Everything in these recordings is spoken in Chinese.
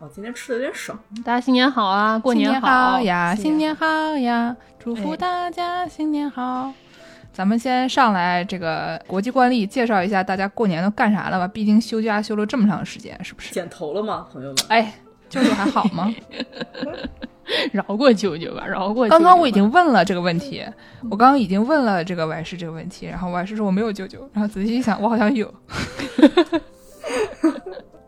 哦，今天吃的有点少。大家新年好啊，过年好呀，新新年年好呀，祝福哎大家新年好。咱们先上来这个国际惯例，介绍一下大家过年都干啥了吧？毕竟休假休了这么长时间，是不是？剪头了吗，朋友们？哎，舅舅还好吗？饶过舅舅吧，饶过舅舅吧。刚刚我已经问了这个问题，我刚刚已经问了这个外事这个问题，然后外事说我没有舅舅，然后仔细一想，我好像有。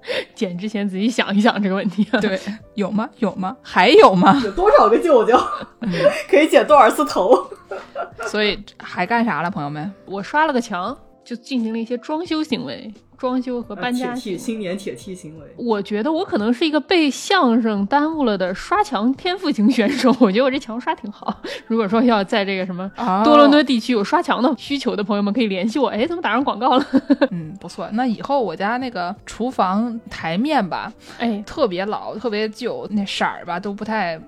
剪之前仔细想一想这个问题。对，有吗？有吗？还有吗？有多少个舅舅？可以剪多少次头？所以还干啥了，朋友们？我刷了个墙，就进行了一些装修行为，装修和搬家铁行为。梯新年铁梯行为。我觉得我可能是一个被相声耽误了的刷墙天赋型选手。我觉得我这墙刷挺好。如果说要在这个什么哦多伦多地区有刷墙的需求的朋友们，可以联系我。哎，怎么打上广告了？嗯，不错。那以后我家那个厨房台面吧，哎，特别老，特别旧，那色儿吧都不太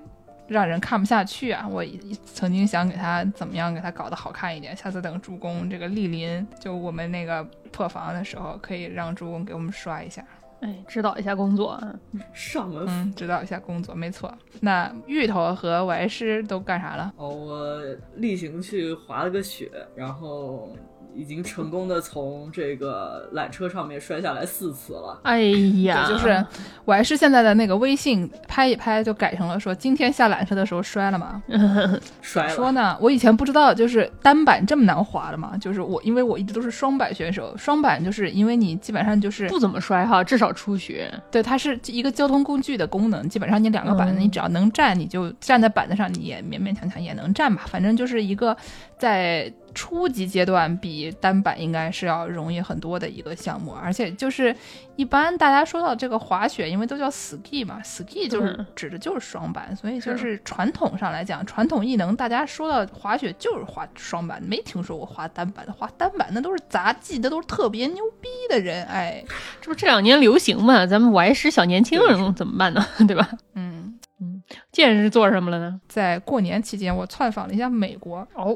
让人看不下去啊。我曾经想给他怎么样给他搞得好看一点，下次等助攻这个莅临，就我们那个破防的时候，可以让助攻给我们刷一下。哎，指导一下工作啊。上门嗯，指导一下工作，没错。那芋头和歪师都干啥了？哦，我例行去滑了个雪，然后已经成功的从这个缆车上面摔下来四次了。哎呀，就是我还是现在的那个微信拍一拍就改成了说今天下缆车的时候摔了嘛。摔了，说呢，我以前不知道就是单板这么难滑的嘛，就是我因为我一直都是双板选手，双板就是因为你基本上就是不怎么摔哈，至少初学。对它是一个交通工具的功能，基本上你两个板子，嗯你只要能站，你就站在板子上，你也勉勉强强也能站吧，反正就是一个在初级阶段比单板应该是要容易很多的一个项目，而且就是一般大家说到这个滑雪，因为都叫 ski 嘛，ski 就是嗯指的就是双板，所以就是传统上来讲，传统艺能大家说到滑雪就是滑双板，没听说过滑单板的，滑单板那都是杂技，那都是特别牛逼的人，哎，这不这两年流行嘛？咱们歪师小年轻人怎么办呢？对吧？嗯。嗯见是做什么了呢？在过年期间，我窜访了一下美国。哦，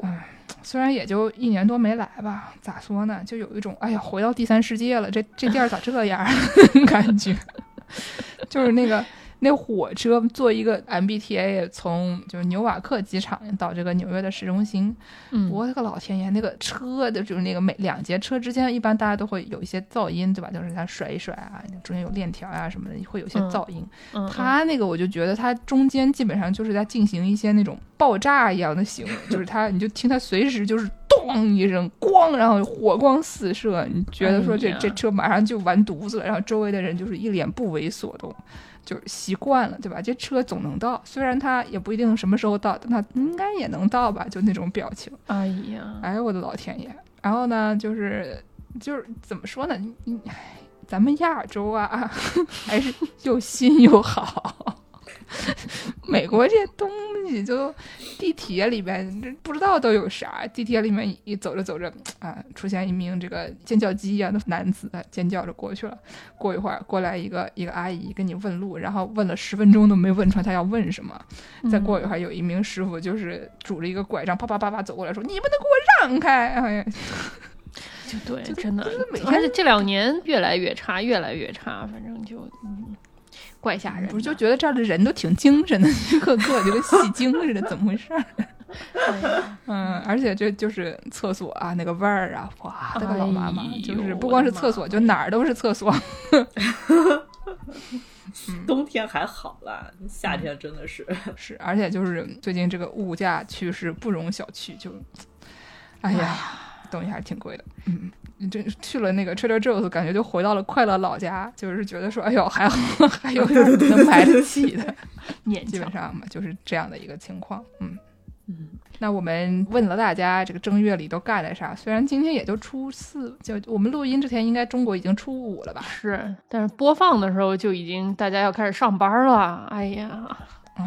虽然也就一年多没来吧，咋说呢？就有一种哎呀，回到第三世界了，这这地儿咋这样 感觉？就是那个那火车坐一个 MBTA 从就是纽瓦克机场到这个纽约的市中心，嗯，我的个老天爷，那个车的就是那个每两节车之间，一般大家都会有一些噪音，对吧？就是它甩一甩啊，中间有链条啊、什么的，会有一些嗯噪音。嗯它那个我就觉得它中间基本上就是在进行一些那种爆炸一样的行为，就是它你就听它随时就是咚一声咣，然后火光四射，你觉得说这、哎这车马上就完犊子了，然后周围的人就是一脸不为所动。就是习惯了，对吧？这车总能到，虽然它也不一定什么时候到，但它应该也能到吧？就那种表情。哎呀，哎呦我的老天爷！然后呢，就是就是怎么说呢？你你，唉咱们亚洲啊，还是又新又好。美国这东西就地铁里边这不知道都有啥，地铁里面一走着走着啊，出现一名这个尖叫鸡一样的男子，啊尖叫着过去了。过一会儿过来一个一个阿姨跟你问路，然后问了十分钟都没问出来他要问什么。再过一会儿有一名师傅就是拄着一个拐杖啪啪啪啪走过来说：“你们能给我让开！”哎呀，就对，就真的而且这两年越来越差，越来越差，反正就嗯，怪吓人。不是就觉得这儿的人都挺精神的，一个个就跟戏精似的，怎么回事儿？哎 嗯，而且这就是厕所啊，那个味儿啊，哇，这个老妈妈哎，就是不光是厕所，就哪儿都是厕所。冬天还好啦，夏天真的是。是，而且就是最近这个物价趋势不容小觑，就，哎呀，东西还是挺贵的。嗯，你这去了那个 Trader Joe's，感觉就回到了快乐老家，就是觉得说，哎呦，还好 还有点能买得起的，勉基本。上嘛，就是这样的一个情况。嗯。嗯，那我们问了大家这个正月里都干了啥？虽然今天也就初四，就我们录音之前，应该中国已经初五了吧？是，但是播放的时候就已经大家要开始上班了。哎呀，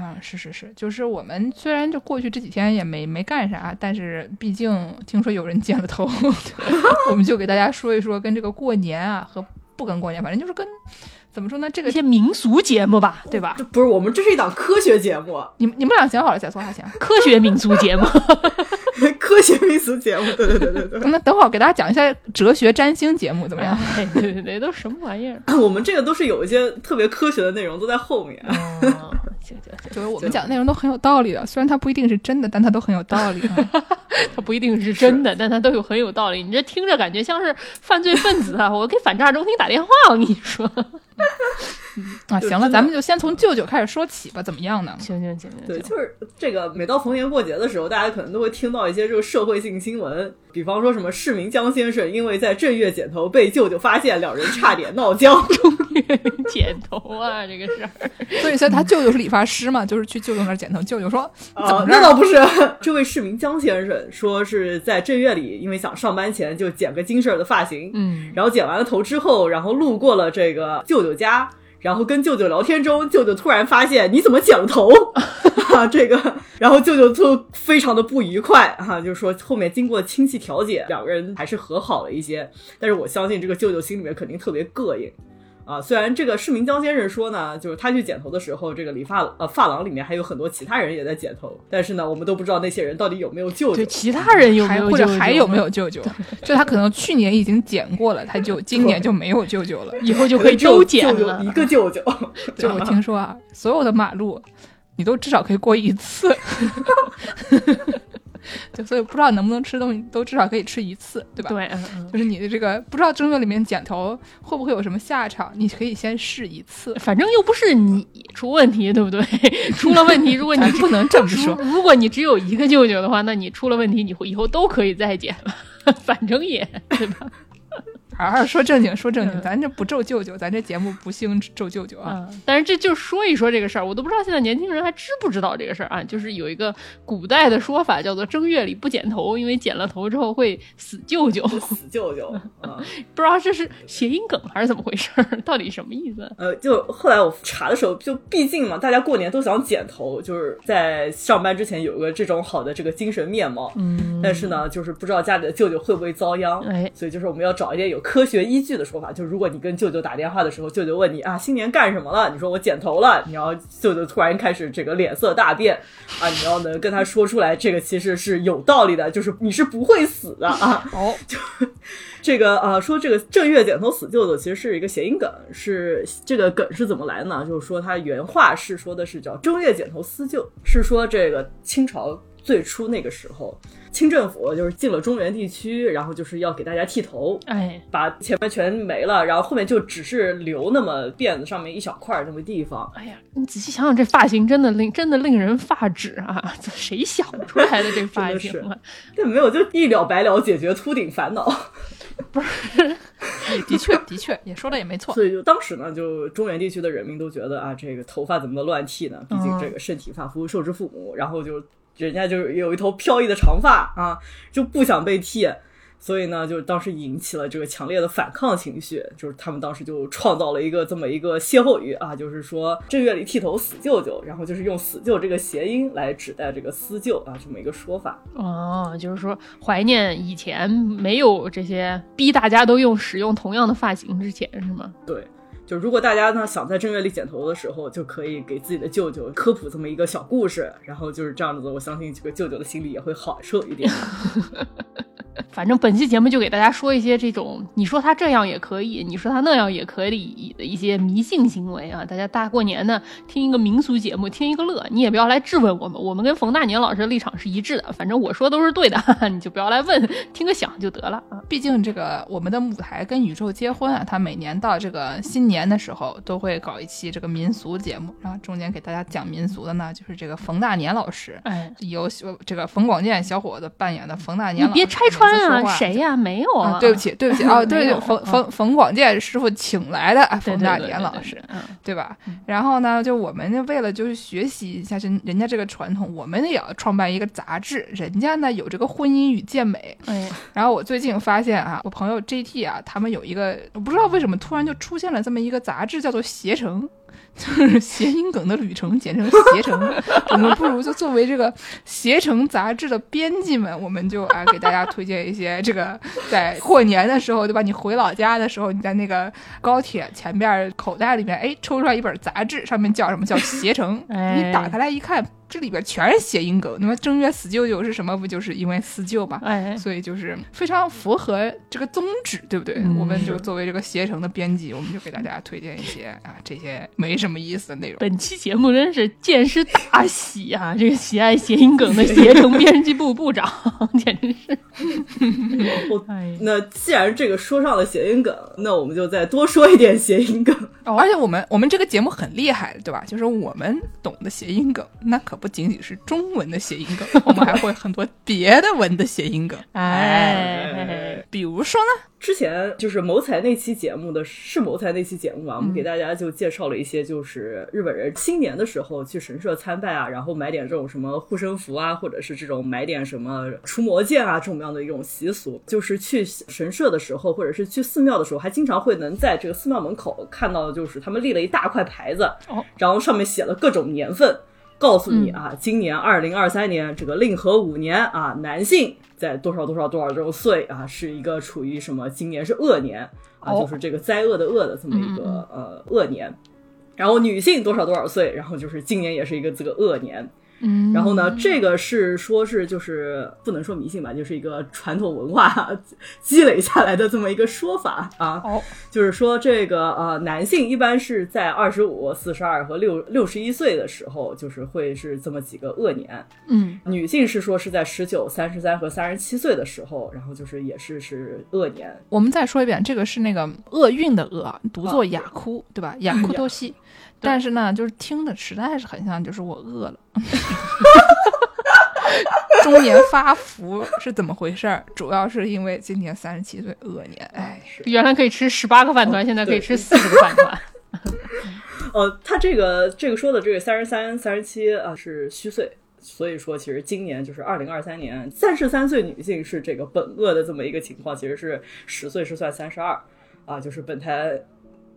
嗯，是是是，就是我们虽然就过去这几天也没没干啥，但是毕竟听说有人剪了头，我们就给大家说一说跟这个过年啊和不跟过年，反正就是跟怎么说呢，这个一些民俗节目吧，对吧？这不是我们，这是一档科学节目，你们你们俩想好了再说还行。科学民俗节目，科学民俗节目，对对对对对。那等会儿给大家讲一下哲学占星节目怎么样？哎，对对对，都什么玩意儿？我们这个都是有一些特别科学的内容都在后面。哦，行行行，就是我们讲的内容都很有道理的，虽然它不一定是真的，但它都很有道理。它不一定是真的，但它都有很有道理。你这听着感觉像是犯罪分子啊！我给反诈中心打电话，我跟你说。啊，行了，咱们就先从舅舅开始说起吧，怎么样呢？行行行行，对，就是这个，每到逢年过节的时候，大家可能都会听到一些这个社会性新闻，比方说什么市民江先生因为在正月剪头被舅舅发现，两人差点闹 僵。剪头啊，这个事儿。所以，说他舅舅是理发师嘛，就是去舅舅那儿剪头。舅舅说：“怎么啊，那倒不是，这位市民江先生说是在正月里，因为想上班前就剪个精神的发型，嗯，然后剪完了头之后，然后路过了这个舅舅家。”然后跟舅舅聊天中，舅舅突然发现你怎么剪了头 啊？这个，然后舅舅就非常的不愉快哈、啊，就是说后面经过亲戚调解，两个人还是和好了一些。但是我相信这个舅舅心里面肯定特别膈应啊。虽然这个市民江先生说呢，就是他去剪头的时候，这个理发呃发廊里面还有很多其他人也在剪头，但是呢，我们都不知道那些人到底有没有舅舅，对其他人有没有或者还有没有舅舅？就他可能去年已经剪过了，他就今年就没有舅舅了，以后就可以都剪了一个舅舅。就我听说啊，所有的马路你都至少可以过一次。对，所以不知道能不能吃东西，都至少可以吃一次，对吧？对，嗯嗯，就是你的这个不知道正月里面剪头会不会有什么下场，你可以先试一次，反正又不是你出问题，对不对？出了问题，如果你不能这么说，如果你只有一个舅舅的话，那你出了问题，你以后都可以再剪了，反正也对吧？好好说正经，说正经，咱这不咒舅舅，咱这节目不兴咒舅舅啊。嗯、但是这就说一说这个事儿，我都不知道现在年轻人还知不知道这个事儿啊。就是有一个古代的说法，叫做正月里不剪头，因为剪了头之后会死舅舅。死舅舅，嗯、不知道这是谐音梗还是怎么回事儿？到底什么意思？呃，就后来我查的时候，就毕竟嘛，大家过年都想剪头，就是在上班之前有个这种好的这个精神面貌。嗯，但是呢，就是不知道家里的舅舅会不会遭殃。哎，所以就是我们要找一点有科学依据的说法，就如果你跟舅舅打电话的时候，舅舅问你啊，新年干什么了？你说我剪头了，你要舅舅突然开始这个脸色大变啊，你要能跟他说出来，这个其实是有道理的，就是你是不会死的啊。哦，就这个啊，说这个正月剪头死舅舅其实是一个谐音梗，是这个梗是怎么来呢？就是说他原话是说的是叫正月剪头思舅，是说这个清朝最初那个时候。清政府就是进了中原地区，然后就是要给大家剃头，哎，把前面全没了，然后后面就只是留那么辫子上面一小块那么地方。哎呀，你仔细想想，这发型真的令真的令人发指啊！这谁想出来的这发型啊？对，没有就一了百了，解决秃顶烦恼。不是，的确的确也说的也没错。所以就当时呢，就中原地区的人民都觉得啊，这个头发怎么能乱剃呢？毕竟这个身体发肤受之父母，然后就。人家就是有一头飘逸的长发啊，就不想被剃，所以呢，就当时引起了这个强烈的反抗情绪。就是他们当时就创造了一个这么一个歇后语啊，就是说正月里剃头死舅舅，然后就是用死舅这个谐音来指代这个思舅啊，这么一个说法。哦，就是说怀念以前没有这些逼大家都用使用同样的发型之前，是吗？对。就如果大家呢想在正月里剪头的时候，就可以给自己的舅舅科普这么一个小故事，然后就是这样子，我相信这个舅舅的心里也会好受一点。反正本期节目就给大家说一些这种，你说他这样也可以，你说他那样也可以的一些迷信行为啊。大家大过年的听一个民俗节目，听一个乐，你也不要来质问我们，我们跟冯大年老师的立场是一致的。反正我说都是对的，你就不要来问，听个响就得了啊。毕竟这个我们的舞台跟宇宙结婚啊，他每年到这个新年的时候都会搞一期这个民俗节目，然后中间给大家讲民俗的呢，就是这个冯大年老师，哎，由这个冯广建小伙子扮演的冯大年老师。你别拆穿啊，谁呀、啊？没有啊，对不起，对不起啊，对对，冯冯冯广建师傅请来的冯大年老师，对吧？然后呢，就我们为了就是学习一下人人家这个传统，我们也要创办一个杂志。人家呢有这个婚姻与健美，哎，然后我最近发现啊，我朋友 JT 啊，他们有一个，我不知道为什么突然就出现了这么一个杂志，叫做携程。就是谐音梗的旅程，简称携程。我们不如就作为这个携程杂志的编辑们，我们就啊给大家推荐一些这个在过年的时候，对吧？你回老家的时候，你在那个高铁前边口袋里面，哎，抽出来一本杂志，上面叫什么叫携程？哎你打开来一看，这里边全是谐音梗。那么正月死舅舅是什么？不就是因为四舅嘛？哎，所以就是非常符合这个宗旨，对不对？嗯我们就作为这个携程的编辑，我们就给大家推荐一些啊这些没什么意思的内容。本期节目真是见识大喜啊！这个喜爱谐音梗的携程编辑部部长，简直是，那既然这个说上了谐音梗，那我们就再多说一点谐音梗。哦，而且我们我们这个节目很厉害，对吧？就是我们懂的谐音梗，那可不仅仅是中文的谐音梗，我们还会很多别的文的谐音梗。哎，比如说呢，之前就是谋财那期节目的是谋财那期节目吧，我们给大家就介绍了一些，就是日本人新年的时候去神社参拜啊，然后买点这种什么护身符啊，或者是这种买点什么除魔剑啊这种样的一种习俗。就是去神社的时候，或者是去寺庙的时候，还经常会能在这个寺庙门口看到，就是他们立了一大块牌子，哦然后上面写了各种年份。告诉你啊，今年二零二三年这个令和五年啊，男性在多少多少多少周岁啊，是一个处于什么？今年是恶年啊，哦就是这个灾厄的厄的这么一个呃恶年。然后女性多少多少岁，然后就是今年也是一个这个恶年。嗯，然后呢，这个是说是就是不能说迷信吧，就是一个传统文化 积累下来的这么一个说法啊。哦，就是说这个呃，男性一般是在二十五、四十二和六六十一岁的时候，就是会是这么几个恶年。嗯，女性是说是在十九、三十三和三十七岁的时候，然后就是也是是恶年。我们再说一遍，这个是那个厄运的厄，读作啊雅哭，对吧？雅哭多西。但是呢，就是听的实在是很像，就是我饿了。中年发福是怎么回事儿？主要是因为今年三十七岁恶年，哎，是原来可以吃十八个饭团，现在可以吃四十个饭团。呃，他这个这个说的这个三十三、三十七啊是虚岁，所以说其实今年就是二零二三年，三十三岁女性是这个本恶的这么一个情况，其实是十岁是算三十二啊，就是本台。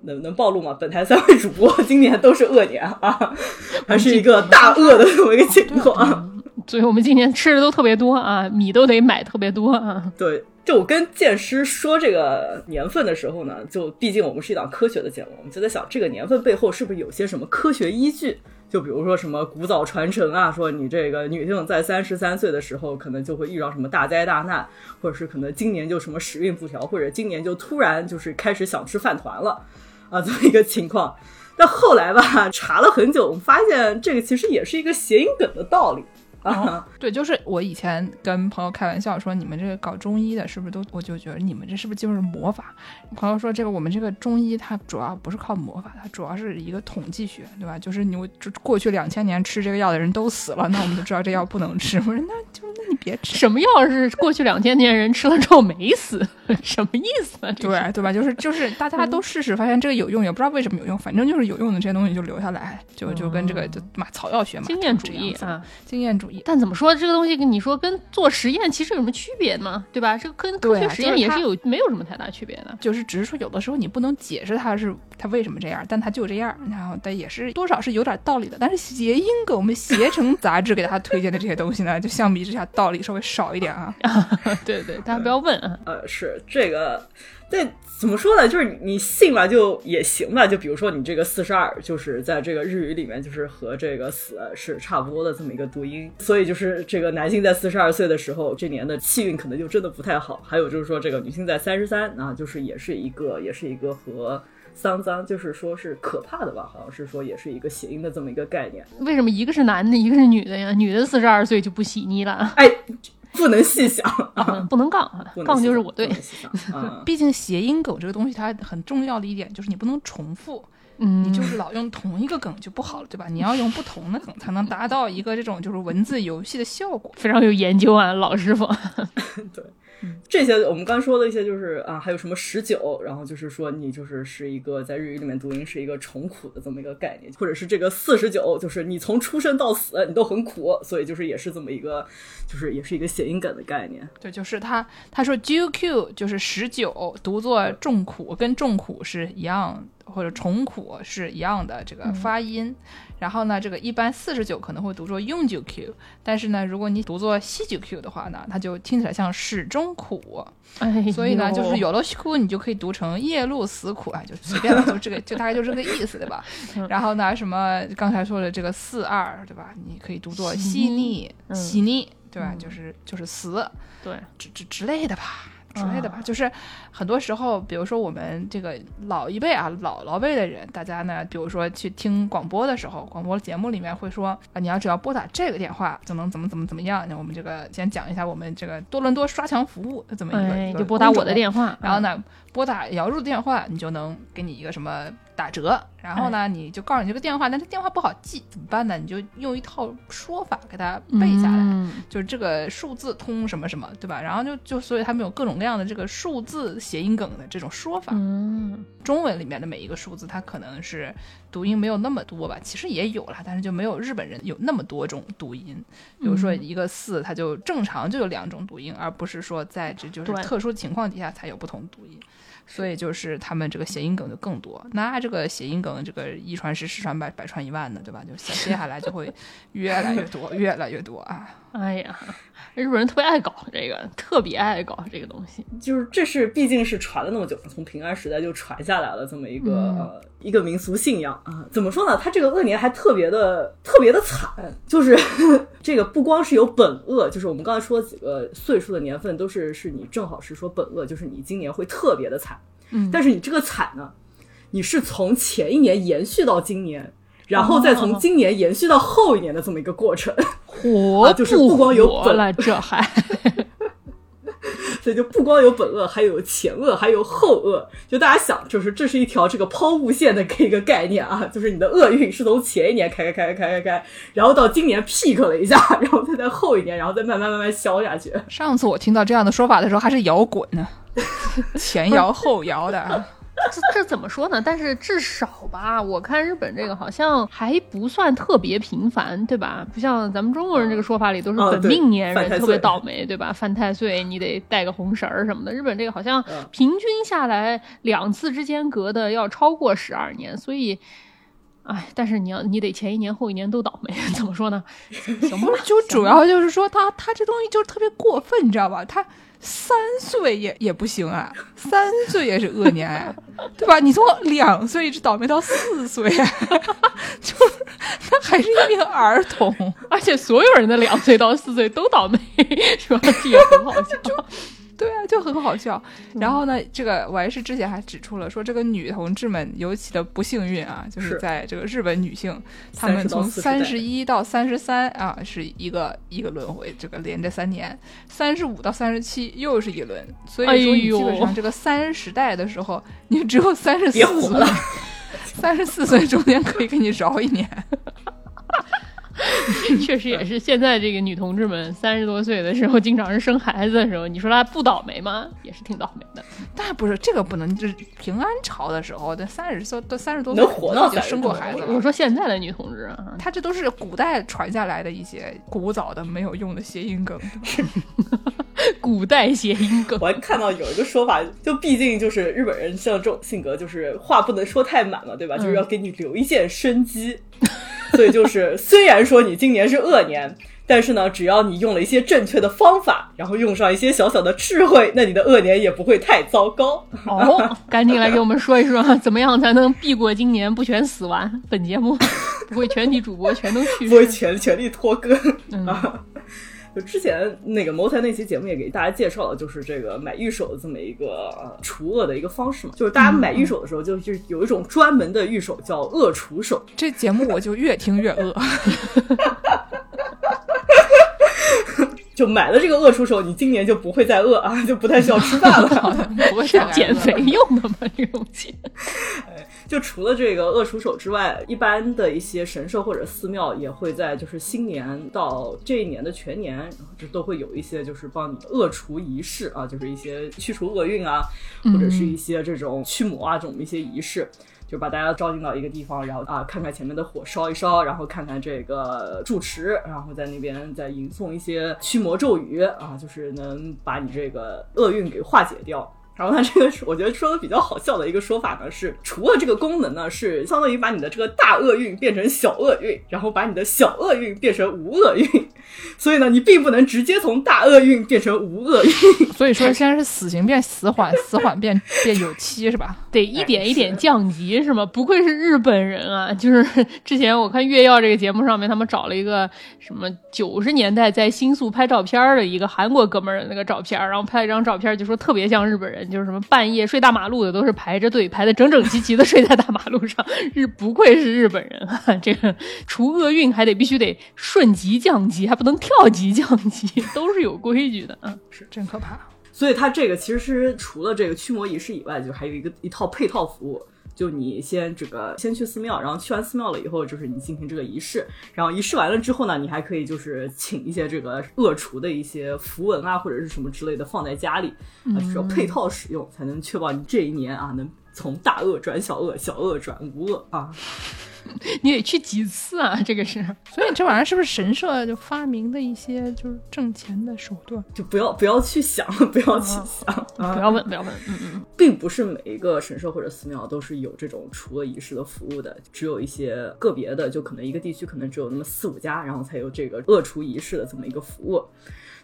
能能暴露吗？本台三位主播 今年都是恶年啊，还是一个大恶的这么一个情况。所以我们今年吃的都特别多啊，米都得买特别多啊。对，就我跟剑师说这个年份的时候呢，就毕竟我们是一档科学的节目，我们就在想这个年份背后是不是有些什么科学依据？就比如说什么古早传承啊，说你这个女性在三十三岁的时候，可能就会遇到什么大灾大难，或者是可能今年就什么时运不调，或者今年就突然就是开始想吃饭团了啊，这么一个情况。但后来吧，查了很久，我们发现这个其实也是一个谐音梗的道理啊。对，就是我以前跟朋友开玩笑说，你们这个搞中医的，是不是都？我就觉得你们这是不是就是魔法？朋友说，这个我们这个中医它主要不是靠魔法，它主要是一个统计学，对吧？就是你就过去两千年吃这个药的人都死了，那我们就知道这药不能吃。我说那就那你别吃。什么药是过去两千年人吃了之后没死？什么意思啊？对对吧？就是就是大家都试试，发现这个有用，也不知道为什么有用，反正就是有用的这些东西就留下来，就就跟这个就嘛草药学嘛，经验主义啊。经验主义。但怎么说，这个东西跟你说跟做实验其实有什么区别吗？对吧？这个跟科学实验也是有没有什么太大区别的。就是只是说有的时候你不能解释它是它为什么这样，但它就这样，然后但也是多少是有点道理的。但是谐音梗，我们携程杂志给大家推荐的这些东西呢，就相比之下道理稍微少一点啊。对对，大家不要问啊。呃，是这个，但怎么说呢？就是你你信吧，就也行吧。就比如说你这个四十二，就是在这个日语里面，就是和这个死是差不多的这么一个读音。所以就是这个男性在四十二岁的时候，这年的气运可能就真的不太好。还有就是说，这个女性在三十三啊，就是也是一个也是一个和丧葬，就是说是可怕的吧？好像是说也是一个谐音的这么一个概念。为什么一个是男的，一个是女的呀？女的四十二岁就不喜妮了，哎，不能细想不能杠杠就是我对。毕竟谐音梗这个东西，它很重要的一点就是你不能重复，嗯，你就是老用同一个梗就不好了，对吧？你要用不同的梗才能达到一个这种就是文字游戏的效果。非常有研究啊，老师傅。这些我们刚说的一些就是啊，还有什么十九，然后就是说你就是是一个在日语里面读音是一个重苦的这么一个概念，或者是这个四十九，就是你从出生到死你都很苦，所以就是也是这么一个，就是也是一个谐音梗的概念。对，就是他他说 GQ 就是十九，读作重苦，跟重苦是一样或者重苦是一样的这个发音。然后呢，这个一般四十九可能会读作用九 q，但是呢，如果你读作西九 q 的话呢，它就听起来像始终苦。哎，所以呢，就是有了苦，你就可以读成夜路死苦啊，就随便了，就这个，就大概就这个意思，对吧？然后呢，什么刚才说的这个四二，对吧？你可以读作细腻，细腻，对吧？就是就是死，对，之之之类的吧。之类的吧，就是很多时候，比如说我们这个老一辈啊，老老辈的人，大家呢，比如说去听广播的时候，广播节目里面会说啊，你要只要拨打这个电话，就能怎么怎么怎么样。那我们这个先讲一下我们这个多伦多刷墙服务怎么一个，你就拨打我的电话，然后呢，拨打姚入的电话，你就能给你一个什么。打折，然后呢，你就告诉你这个电话，但这电话不好记，怎么办呢？你就用一套说法给它背下来，就是这个数字通什么什么，对吧？然后就就所以他们有各种各样的这个数字谐音梗的这种说法。嗯，中文里面的每一个数字，它可能是读音没有那么多吧，其实也有了，但是就没有日本人有那么多种读音。比如说一个四，它就正常就有两种读音，而不是说在这就是特殊情况底下才有不同读音。所以就是他们这个谐音梗就更多，那这个谐音梗这个一传十，十传百，百传一万的，对吧？就接下来就会 越来越多，越来越多啊！哎呀，日本人特别爱搞这个，特别爱搞这个东西。就是这是毕竟是传了那么久，从平安时代就传下来了这么一个呃一个民俗信仰啊。怎么说呢？他这个恶年还特别的特别的惨，就是 这个不光是有本恶，就是我们刚才说几个岁数的年份都是是你正好是说本恶，就是你今年会特别的惨。嗯，但是你这个惨呢，你是从前一年延续到今年，然后再从今年延续到后一年的这么一个过程。活 就是不光有本了，这还，所以就不光有本恶，还有前恶，还有后恶。就大家想，就是这是一条这个抛物线的一个概念啊，就是你的厄运是从前一年开开开开开开，然后到今年 peak 了一下，然后再在后一年，然后再慢慢慢慢消下去。上次我听到这样的说法的时候，还是摇滚呢，前摇后摇的。这这怎么说呢？但是至少吧，我看日本这个好像还不算特别频繁，对吧？不像咱们中国人这个说法里都是本命年人特别倒霉，对吧？犯太岁你得带个红绳儿什么的。日本这个好像平均下来两次之间隔的要超过十二年，所以，哎，但是你要你得前一年后一年都倒霉，怎么说呢？行吧，就主要就是说他他这东西就特别过分，你知道吧？他。三岁也也不行啊，三岁也是恶年啊，对吧？你从两岁一直倒霉到四岁，就是他还是一名儿童，而且所有人的两岁到四岁都倒霉，是吧？这也很好笑。对啊，就很好笑。然后呢，这个我还是之前还指出了，说这个女同志们尤其的不幸运啊，就是在这个日本女性，她们从三十一到三十三啊是一个一个轮回，这个连着三年；三十五到三十七又是一轮。所以说，你基本上这个三十代的时候，你只有三十四岁，三十四岁中间可以给你饶一年。确实也是，现在这个女同志们三十多岁的时候，经常是生孩子的时候，你说她不倒霉吗？也是挺倒霉的。但不是这个不能，就是平安朝的时候，这三十岁到三十多岁，能活到就生过孩子。我说现在的女同志啊，她这都是古代传下来的一些古早的没有用的谐音梗。古代谐音梗，我还看到有一个说法，就毕竟就是日本人像这种性格，就是话不能说太满嘛，对吧？就是要给你留一线生机。所以就是，虽然说你今年是恶年，但是呢，只要你用了一些正确的方法，然后用上一些小小的智慧，那你的恶年也不会太糟糕。哦，赶紧来给我们说一说，怎么样才能避过今年不全死完？本节目 不会全体主播全都去，不会全全力拖更啊。就之前那个谋财那期节目也给大家介绍了，就是这个买玉手的这么一个除恶的一个方式嘛。就是大家买玉手的时候，就就有一种专门的玉手叫恶除手。这节目我就越听越恶。就买了这个恶除手，你今年就不会再饿啊，就不太需要吃饭了。不是减肥用的吗？这个东西。就除了这个恶除手之外，一般的一些神社或者寺庙也会在就是新年到这一年的全年，然后就都会有一些就是帮你恶除仪式啊，就是一些驱除厄运啊，或者是一些这种驱魔啊这种一些仪式，就把大家招进到一个地方，然后啊看看前面的火烧一烧，然后看看这个住持，然后在那边再吟诵一些驱魔咒语啊，就是能把你这个厄运给化解掉。然后它这个是我觉得说的比较好笑的一个说法呢，是除了这个功能呢，是相当于把你的这个大厄运变成小厄运，然后把你的小厄运变成无厄运，所以呢，你并不能直接从大厄运变成无厄运。所以说现在是死刑变死缓，死缓变变有期是吧？得一点一点降级是吗？不愧是日本人啊！就是之前我看《月曜》这个节目上面，他们找了一个什么九十年代在新宿拍照片的一个韩国哥们儿的那个照片，然后拍了一张照片，就说特别像日本人。就是什么半夜睡大马路的都是排着队排的整整齐齐的睡在大马路上，日不愧是日本人啊！这个除厄运还得必须得顺级降级，还不能跳级降级，都是有规矩的嗯！是真可怕。所以它这个其实是除了这个驱魔仪式以外，就还有一个一套配套服务。就你先这个先去寺庙，然后去完寺庙了以后，就是你进行这个仪式，然后仪式完了之后呢，你还可以就是请一些这个恶厨的一些符文啊或者是什么之类的放在家里，啊，就是要配套使用，才能确保你这一年啊能从大恶转小恶，小恶转无恶啊。你得去几次啊？这个是，所以这玩意儿是不是神社就发明的一些就是挣钱的手段？就不要不要去想，不要去想，不要问，不要问。嗯嗯，并不是每一个神社或者寺庙都是有这种除恶仪式的服务的，只有一些个别的，就可能一个地区可能只有那么四五家，然后才有这个恶除仪式的这么一个服务。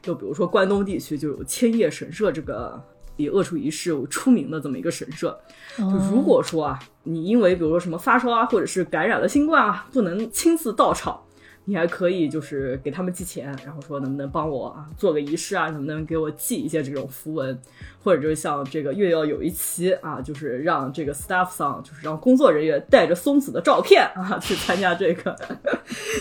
就比如说关东地区就有千叶神社这个。以恶处一世出名的这么一个神社，就如果说啊，你因为比如说什么发烧啊，或者是感染了新冠啊，不能亲自到场。你还可以就是给他们寄钱，然后说能不能帮我啊做个仪式啊，能不能给我寄一些这种符文，或者就是像这个月曜有一期啊，就是让这个 staff 上就是让工作人员带着松子的照片啊去参加这个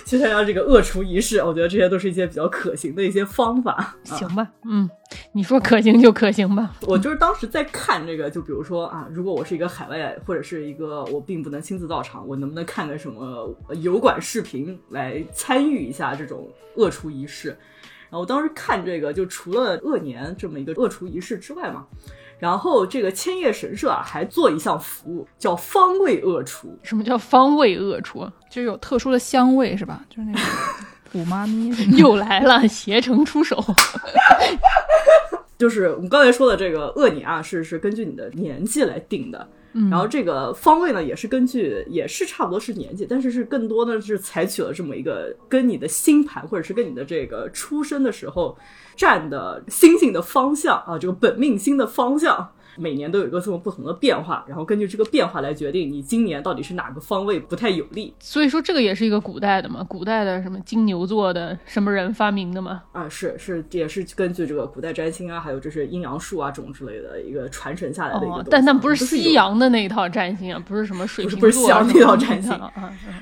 去参加这个恶除仪式，我觉得这些都是一些比较可行的一些方法。行吧，嗯，你说可行就可行吧。我就是当时在看这个，就比如说啊，如果我是一个海外或者是一个我并不能亲自到场，我能不能看个什么油管视频来？参与一下这种恶除仪式，然后我当时看这个，就除了恶年这么一个恶除仪式之外嘛，然后这个千叶神社啊还做一项服务，叫方位恶除。什么叫方位恶除？就有特殊的香味是吧？就是那个五 妈咪又来了，携程出手。就是我们刚才说的这个恶年啊，是是根据你的年纪来定的。然后这个方位呢，也是根据，也是差不多是年纪，但是是更多的是采取了这么一个跟你的星盘，或者是跟你的这个出生的时候站的星星的方向啊，这个本命星的方向。每年都有一个这么不同的变化，然后根据这个变化来决定你今年到底是哪个方位不太有利。所以说这个也是一个古代的嘛，古代的什么金牛座的什么人发明的嘛？啊，是是也是根据这个古代占星啊，还有这是阴阳术啊这种之类的一个传承下来的一个。但但不是西洋的那一套占星啊，不是什么水瓶座不是西洋那套占星啊。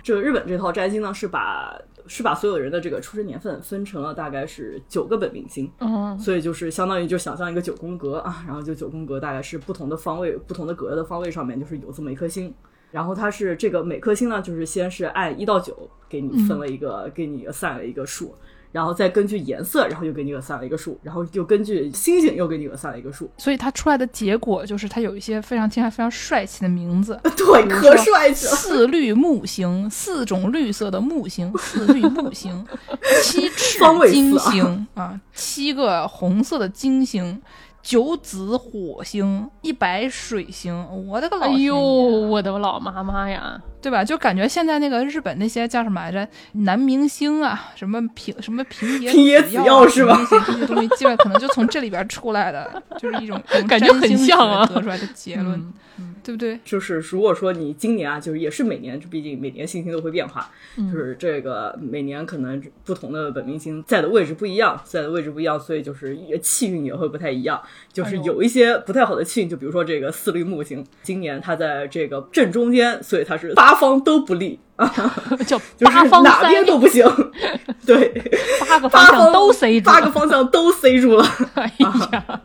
这个日本这套占星呢是把。是把所有人的这个出生年份分成了大概是九个本命星，所以就是相当于就想象一个九宫格啊，然后就九宫格大概是不同的方位，不同的格的方位上面就是有这么一颗星，然后它是这个每颗星呢，就是先是按一到九给你分了一个，给你算了一个数。然后再根据颜色，然后又给你算了一个数，然后又根据星星又给你算了一个数，所以它出来的结果就是它有一些非常听起来非常帅气的名字，对，可帅气了。四绿木星，四种绿色的木星，四绿木星，七赤金星啊，七个红色的金星。九紫火星，一白水星，我的个老！哎呦，我的老妈妈呀，对吧？就感觉现在那个日本那些叫什么来着，男明星啊，什么平什么平野平野紫耀是吧？这些东西基本可能就从这里边出来的，就是一种 感觉很像啊得出来的结论。对不对？就是如果说你今年啊，就是也是每年，毕竟每年星星都会变化，就是这个每年可能不同的本命星在的位置不一样，在的位置不一样，所以就是气运也会不太一样。就是有一些不太好的气运，就比如说这个四绿木星，今年它在这个正中间，所以它是八方都不利啊，叫八方哪边都不行。对，八个方向都塞住，八个方向都塞住了。哎呀。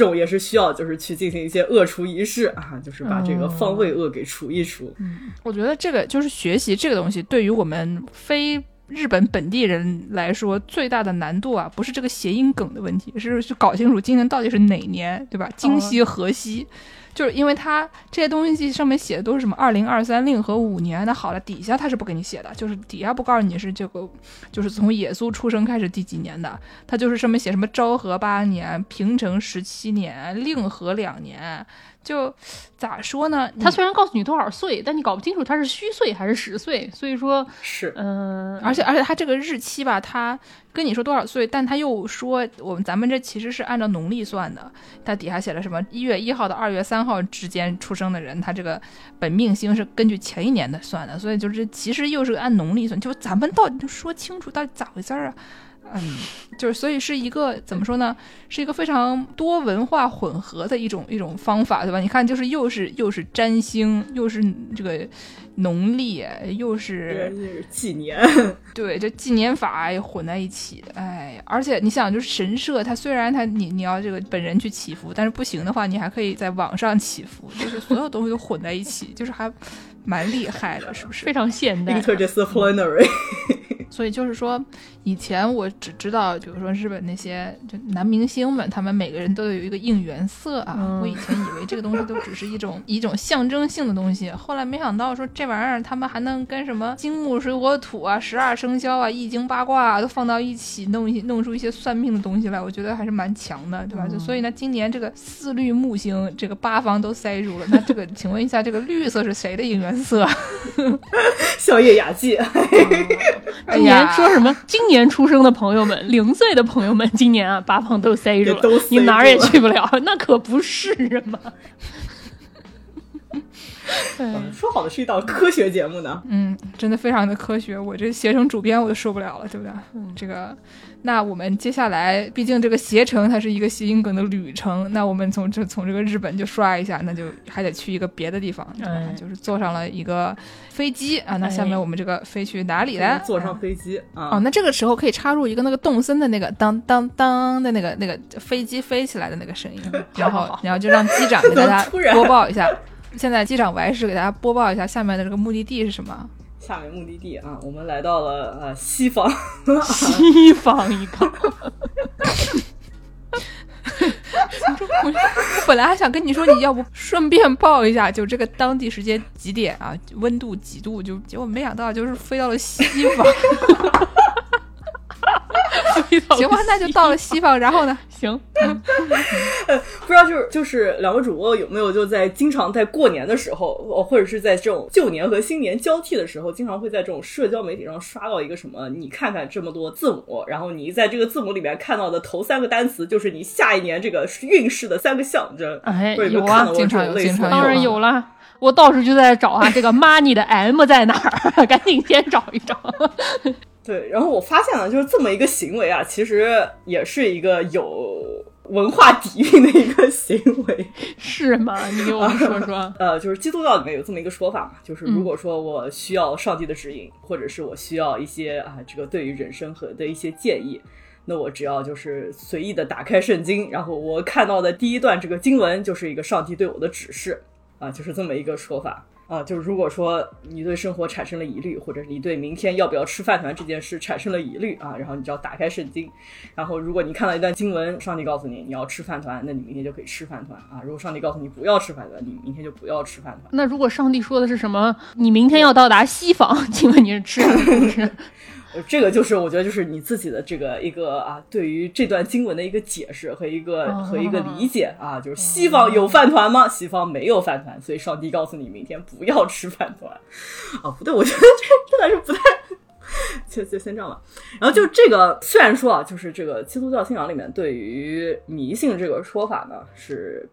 这种也是需要，就是去进行一些恶除仪式啊，就是把这个方位恶给除一除。嗯，我觉得这个就是学习这个东西，对于我们非日本本地人来说，最大的难度啊，不是这个谐音梗的问题，是去搞清楚今年到底是哪年，对吧？今夕何夕？就是因为它这些东西上面写的都是什么二零二三令和五年，那好了，底下它是不给你写的，就是底下不告诉你是这个，就是从耶稣出生开始第几年的，它就是上面写什么昭和八年、平成十七年、令和两年，就咋说呢？他虽然告诉你多少岁，但你搞不清楚他是虚岁还是实岁，所以说，是，嗯、而且而且他这个日期吧，他跟你说多少岁，但他又说我们咱们这其实是按照农历算的。他底下写了什么一月一号到二月三号之间出生的人，他这个本命星是根据前一年的算的，所以就是其实又是按农历算。就咱们到底就说清楚到底咋回事儿啊？嗯，就是所以是一个怎么说呢？是一个非常多文化混合的一种一种方法，对吧？你看，就是又是又是占星，又是这个农历，又是是纪年，对，这纪年法也混在一起，哎呀，而且你想，就是神社，它虽然它你你要这个本人去祈福，但是不行的话，你还可以在网上祈福，就是所有东西都混在一起，就是还蛮厉害的，是不是非？常现代。interdisciplinary，所以就是说，以前我只知道，比如说日本那些就男明星们，他们每个人都有一个应援色啊。嗯我以前以为这个东西都只是一种 一种象征性的东西，后来没想到说这玩意儿他们还能跟什么金木水火土啊、十二生肖啊、易经八卦啊都放到一起，弄一弄出一些算命的东西来，我觉得还是蛮强的，对吧？就所以呢，今年这个四绿木星这个八方都塞住了，那这个 请问一下，这个绿色是谁的应援色？笑叶雅纪，哎今年呀说什么？今年出生的朋友们，零岁的朋友们，今年啊，八方都塞住了你哪儿也去不了，那可不是嘛。哎 说好的是一档科学节目呢，嗯，真的非常的科学，我这携程主编我都受不了了，对不对？嗯，这个，那我们接下来，毕竟这个携程它是一个谐音梗的旅程，那我们从这从这个日本就刷一下，那就还得去一个别的地方，对吧？哎就是坐上了一个飞机啊，那下面哎我们这个飞去哪里呢？坐上飞机哦，啊，那这个时候可以插入一个那个动森的那个当当当的那个那个飞机飞起来的那个声音，然后然后就让机长给大家 播报一下。现在机长我还是给大家播报一下下面的这个目的地是什么。下面目的地啊，我们来到了呃西方，西方一个，我 本来还想跟你说，你要不顺便报一下，就这个当地时间几点啊，温度几度，就结果没想到就是飞到了西方。行吧，那就到了西方，然后呢？行，不知道就是就是两位主播有没有就在经常在过年的时候，呃或者是在这种旧年和新年交替的时候，经常会在这种社交媒体上刷到一个什么？你看看这么多字母，然后你在这个字母里面看到的头三个单词，就是你下一年这个运势的三个象征。哎，有有啊经常这种类似的有经常当然啊有了。我到处就在找啊，这个 money 的 M 在哪儿？赶紧先找一找。对，然后我发现了，就是这么一个行为啊，其实也是一个有文化底蕴的一个行为。是吗？你给我们说说。呃，就是基督教里面有这么一个说法嘛，就是如果说我需要上帝的指引，或者是我需要一些啊这个对于人生和的一些建议，那我只要就是随意的打开圣经，然后我看到的第一段这个经文就是一个上帝对我的指示啊，就是这么一个说法。啊，就是如果说你对生活产生了疑虑，或者你对明天要不要吃饭团这件事产生了疑虑啊，然后你就要打开圣经，然后如果你看到一段经文，上帝告诉你你要吃饭团，那你明天就可以吃饭团啊；如果上帝告诉你不要吃饭团，你明天就不要吃饭团。那如果上帝说的是什么？你明天要到达西方，请问你是吃还是不吃？呃这个就是我觉得就是你自己的这个一个啊，对于这段经文的一个解释和一个、哦和一个理解啊，就是西方有饭团吗？西方没有饭团，所以上帝告诉你明天不要吃饭团。啊，不对，我觉得这真的是不太。就就先这样吧。然后就这个，虽然说啊，就是这个基督教信仰里面对于迷信这个说法呢是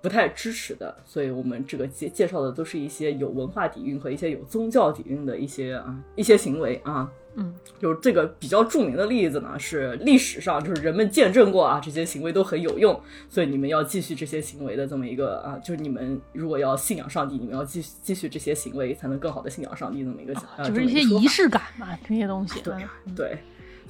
不太支持的，所以我们这个介介绍的都是一些有文化底蕴和一些有宗教底蕴的一些啊一些行为啊。嗯，就是这个比较著名的例子呢，是历史上就是人们见证过啊，这些行为都很有用，所以你们要继续这些行为的这么一个啊，就是你们如果要信仰上帝，你们要继续继续这些行为，才能更好的信仰上帝这么一个、啊，就是一些仪式感嘛，这些东西。对嗯。对，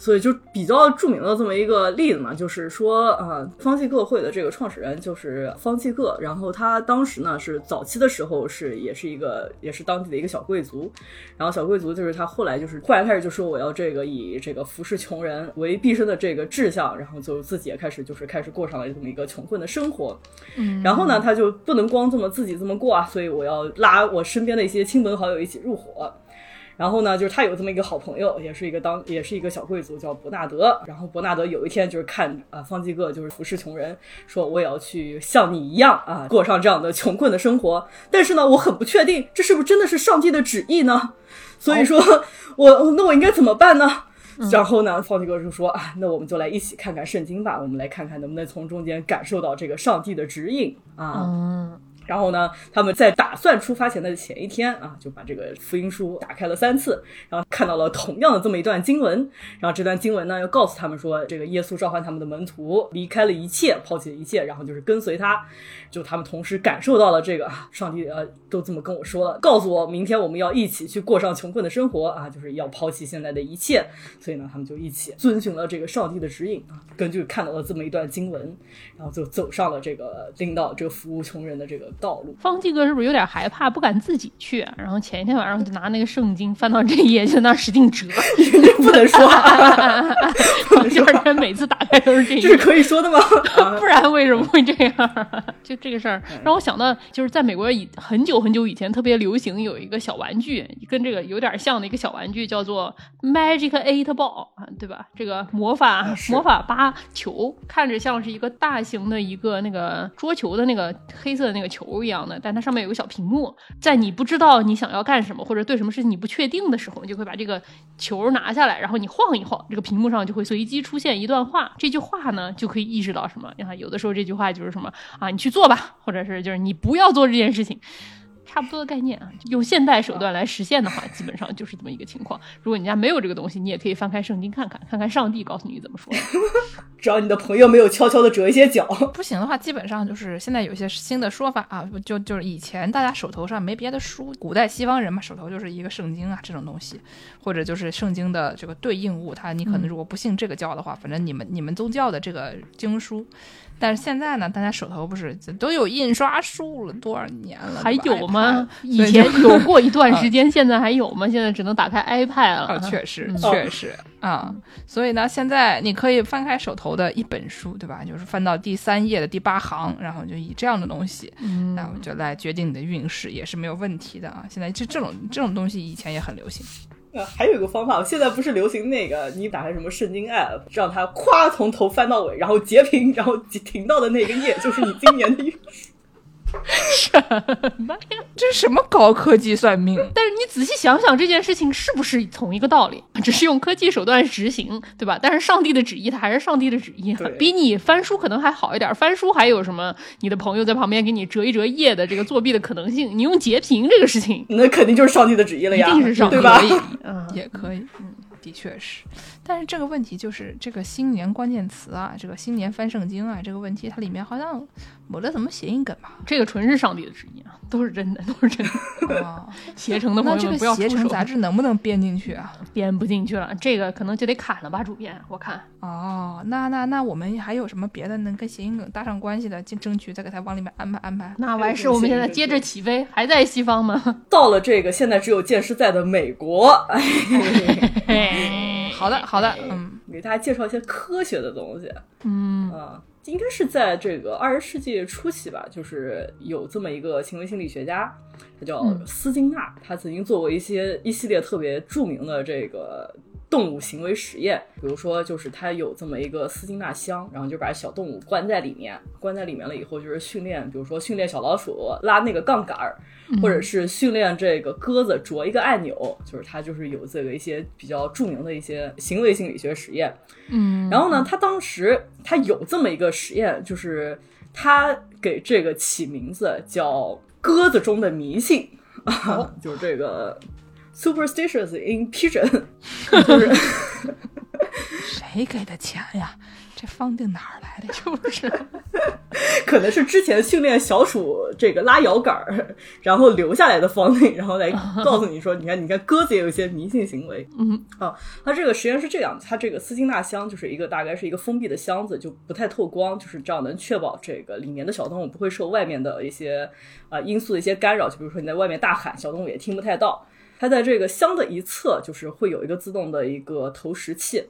所以就比较著名的这么一个例子嘛，就是说，呃，方济各会的这个创始人就是方济各，然后他当时呢是早期的时候是也是一个也是当地的一个小贵族，然后小贵族就是他后来就是忽然开始就说我要这个以这个服侍穷人为毕生的这个志向，然后就自己也开始就是开始过上了这么一个穷困的生活，嗯，然后呢他就不能光这么自己这么过啊，所以我要拉我身边的一些亲朋好友一起入伙。然后呢，就是他有这么一个好朋友，也是一个当也是一个小贵族，叫伯纳德。然后伯纳德有一天就是看啊方济各就是服侍穷人，说我也要去像你一样啊过上这样的穷困的生活。但是呢，我很不确定这是不是真的是上帝的旨意呢？所以说 我那我应该怎么办呢？然后呢，方济各就说啊，那我们就来一起看看圣经吧，我们来看看能不能从中间感受到这个上帝的指引啊。嗯，然后呢，他们在打算出发前的前一天啊，就把这个福音书打开了三次，然后看到了同样的这么一段经文。然后这段经文呢，又告诉他们说，这个耶稣召唤他们的门徒离开了一切，抛弃了一切，然后就是跟随他。就他们同时感受到了这个，上帝呃都这么跟我说了，告诉我明天我们要一起去过上穷困的生活啊，就是要抛弃现在的一切。所以呢，他们就一起遵循了这个上帝的指引啊，根据看到了这么一段经文，然后就走上了这个领导这个服务穷人的这个道路。方济哥是不是有点害怕，不敢自己去？然后前一天晚上就拿那个圣经翻到这一页，就在那儿使劲折。不能说，第二天每次打开都是这一页这是，可以说的吗？啊不然为什么会这样？就这个事儿让我想到，就是在美国以很久很久以前特别流行有一个小玩具，跟这个有点像的一个小玩具，叫做 Magic Eight Ball 啊，对吧？这个魔法是魔法八球，看着像是一个大型的一个那个桌球的那个黑色的那个球球一样的，但它上面有个小屏幕，在你不知道你想要干什么或者对什么事情你不确定的时候，你就会把这个球拿下来，然后你晃一晃，这个屏幕上就会随机出现一段话。这句话呢，就可以意识到什么？你看，有的时候这句话就是什么啊，你去做吧，或者是就是你不要做这件事情。差不多的概念啊，用现代手段来实现的话，基本上就是这么一个情况。如果你家没有这个东西，你也可以翻开圣经看看，看看上帝告诉你怎么说。只要你的朋友没有悄悄的折一些角，不行的话，基本上就是现在有些新的说法啊，就就是以前大家手头上没别的书，古代西方人嘛，手头就是一个圣经啊这种东西，或者就是圣经的这个对应物，它你可能如果不信这个教的话，反正你们你们宗教的这个经书。但是现在呢，大家手头不是都有印刷术了，多少年了？还有吗？以前有 过一段时间，现在还有吗？现在只能打开 iPad 了。啊，确实嗯确实啊，所以呢，现在你可以翻开手头的一本书，对吧？就是翻到第三页的第八行，然后就以这样的东西，嗯那我就来决定你的运势，也是没有问题的啊。现在这这种这种东西以前也很流行，呃还有一个方法，现在不是流行那个，你打开什么圣经 app，让它咵从头翻到尾，然后截屏，然后停到的那个页就是你今年的运势。什么呀？这是什么高科技算命？但是你仔细想想，这件事情是不是同一个道理？只是用科技手段执行，对吧？但是上帝的旨意，它还是上帝的旨意啊，比你翻书可能还好一点。翻书还有什么？你的朋友在旁边给你折一折页的这个作弊的可能性，你用截屏这个事情，那肯定就是上帝的旨意了一呀，定是上帝的？旨意 嗯。也可以，嗯，的确是。但是这个问题就是这个新年关键词啊，这个新年翻圣经啊，这个问题它里面好像没了什么谐音梗吧？这个纯是上帝的旨意啊，都是真的，都是真的。啊，携程的朋友们不要出手，个携程杂志能不能编进去啊？编不进去了，这个可能就得砍了吧，主编，我看。哦，那那那我们还有什么别的能跟谐音梗搭上关系的，争争取再给它往里面安排安排。那完事，我们现在接着起飞，还在西方吗？到了这个现在只有剑师在的美国，好的好的，嗯，给大家介绍一些科学的东西。嗯啊，应该是在这个二十世纪初期吧，就是有这么一个行为心理学家，他叫嗯斯金纳，他曾经做过一些一系列特别著名的这个。动物行为实验，比如说，就是它有这么一个斯金纳箱，然后就把小动物关在里面，关在里面了以后，就是训练，比如说训练小老鼠拉那个杠杆儿，或者是训练这个鸽子啄一个按钮，就是它就是有这个一些比较著名的一些行为心理学实验。嗯，然后呢，他当时他有这么一个实验，就是他给这个起名字叫“鸽子中的迷信”，啊，就是这个 superstitious in pigeon，就是谁给的钱呀？这方定哪儿来的？就是 可能是之前训练小鼠这个拉摇杆儿，然后留下来的方定，然后来告诉你说，你看，你看鸽子也有一些迷信行为。嗯啊，它这个实验是这样的，它这个斯金纳箱就是一个大概是一个封闭的箱子，就不太透光，就是这样能确保这个里面的小动物不会受外面的一些啊、因素的一些干扰，就比如说你在外面大喊，小动物也听不太到。它在这个箱的一侧就是会有一个自动的一个投食器，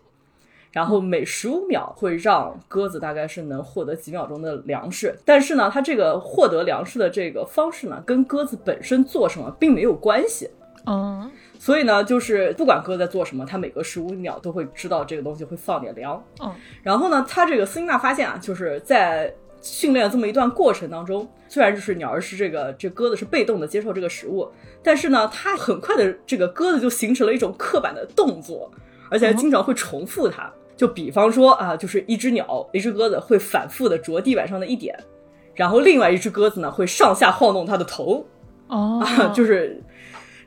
然后每十五秒会让鸽子大概是能获得几秒钟的粮食，但是呢，它这个获得粮食的这个方式呢，跟鸽子本身做什么并没有关系。嗯所以呢，就是不管鸽子在做什么，它每隔十五秒都会知道这个东西会放点粮。嗯然后呢，它这个斯金纳发现啊，就是在训练这么一段过程当中，虽然就是鸟儿是这个这鸽子是被动的接受这个食物，但是呢，它很快的这个鸽子就形成了一种刻板的动作，而且还经常会重复它。就比方说啊，就是一只鸟，一只鸽子会反复的啄地板上的一点，然后另外一只鸽子呢会上下晃动它的头，哦啊，就是，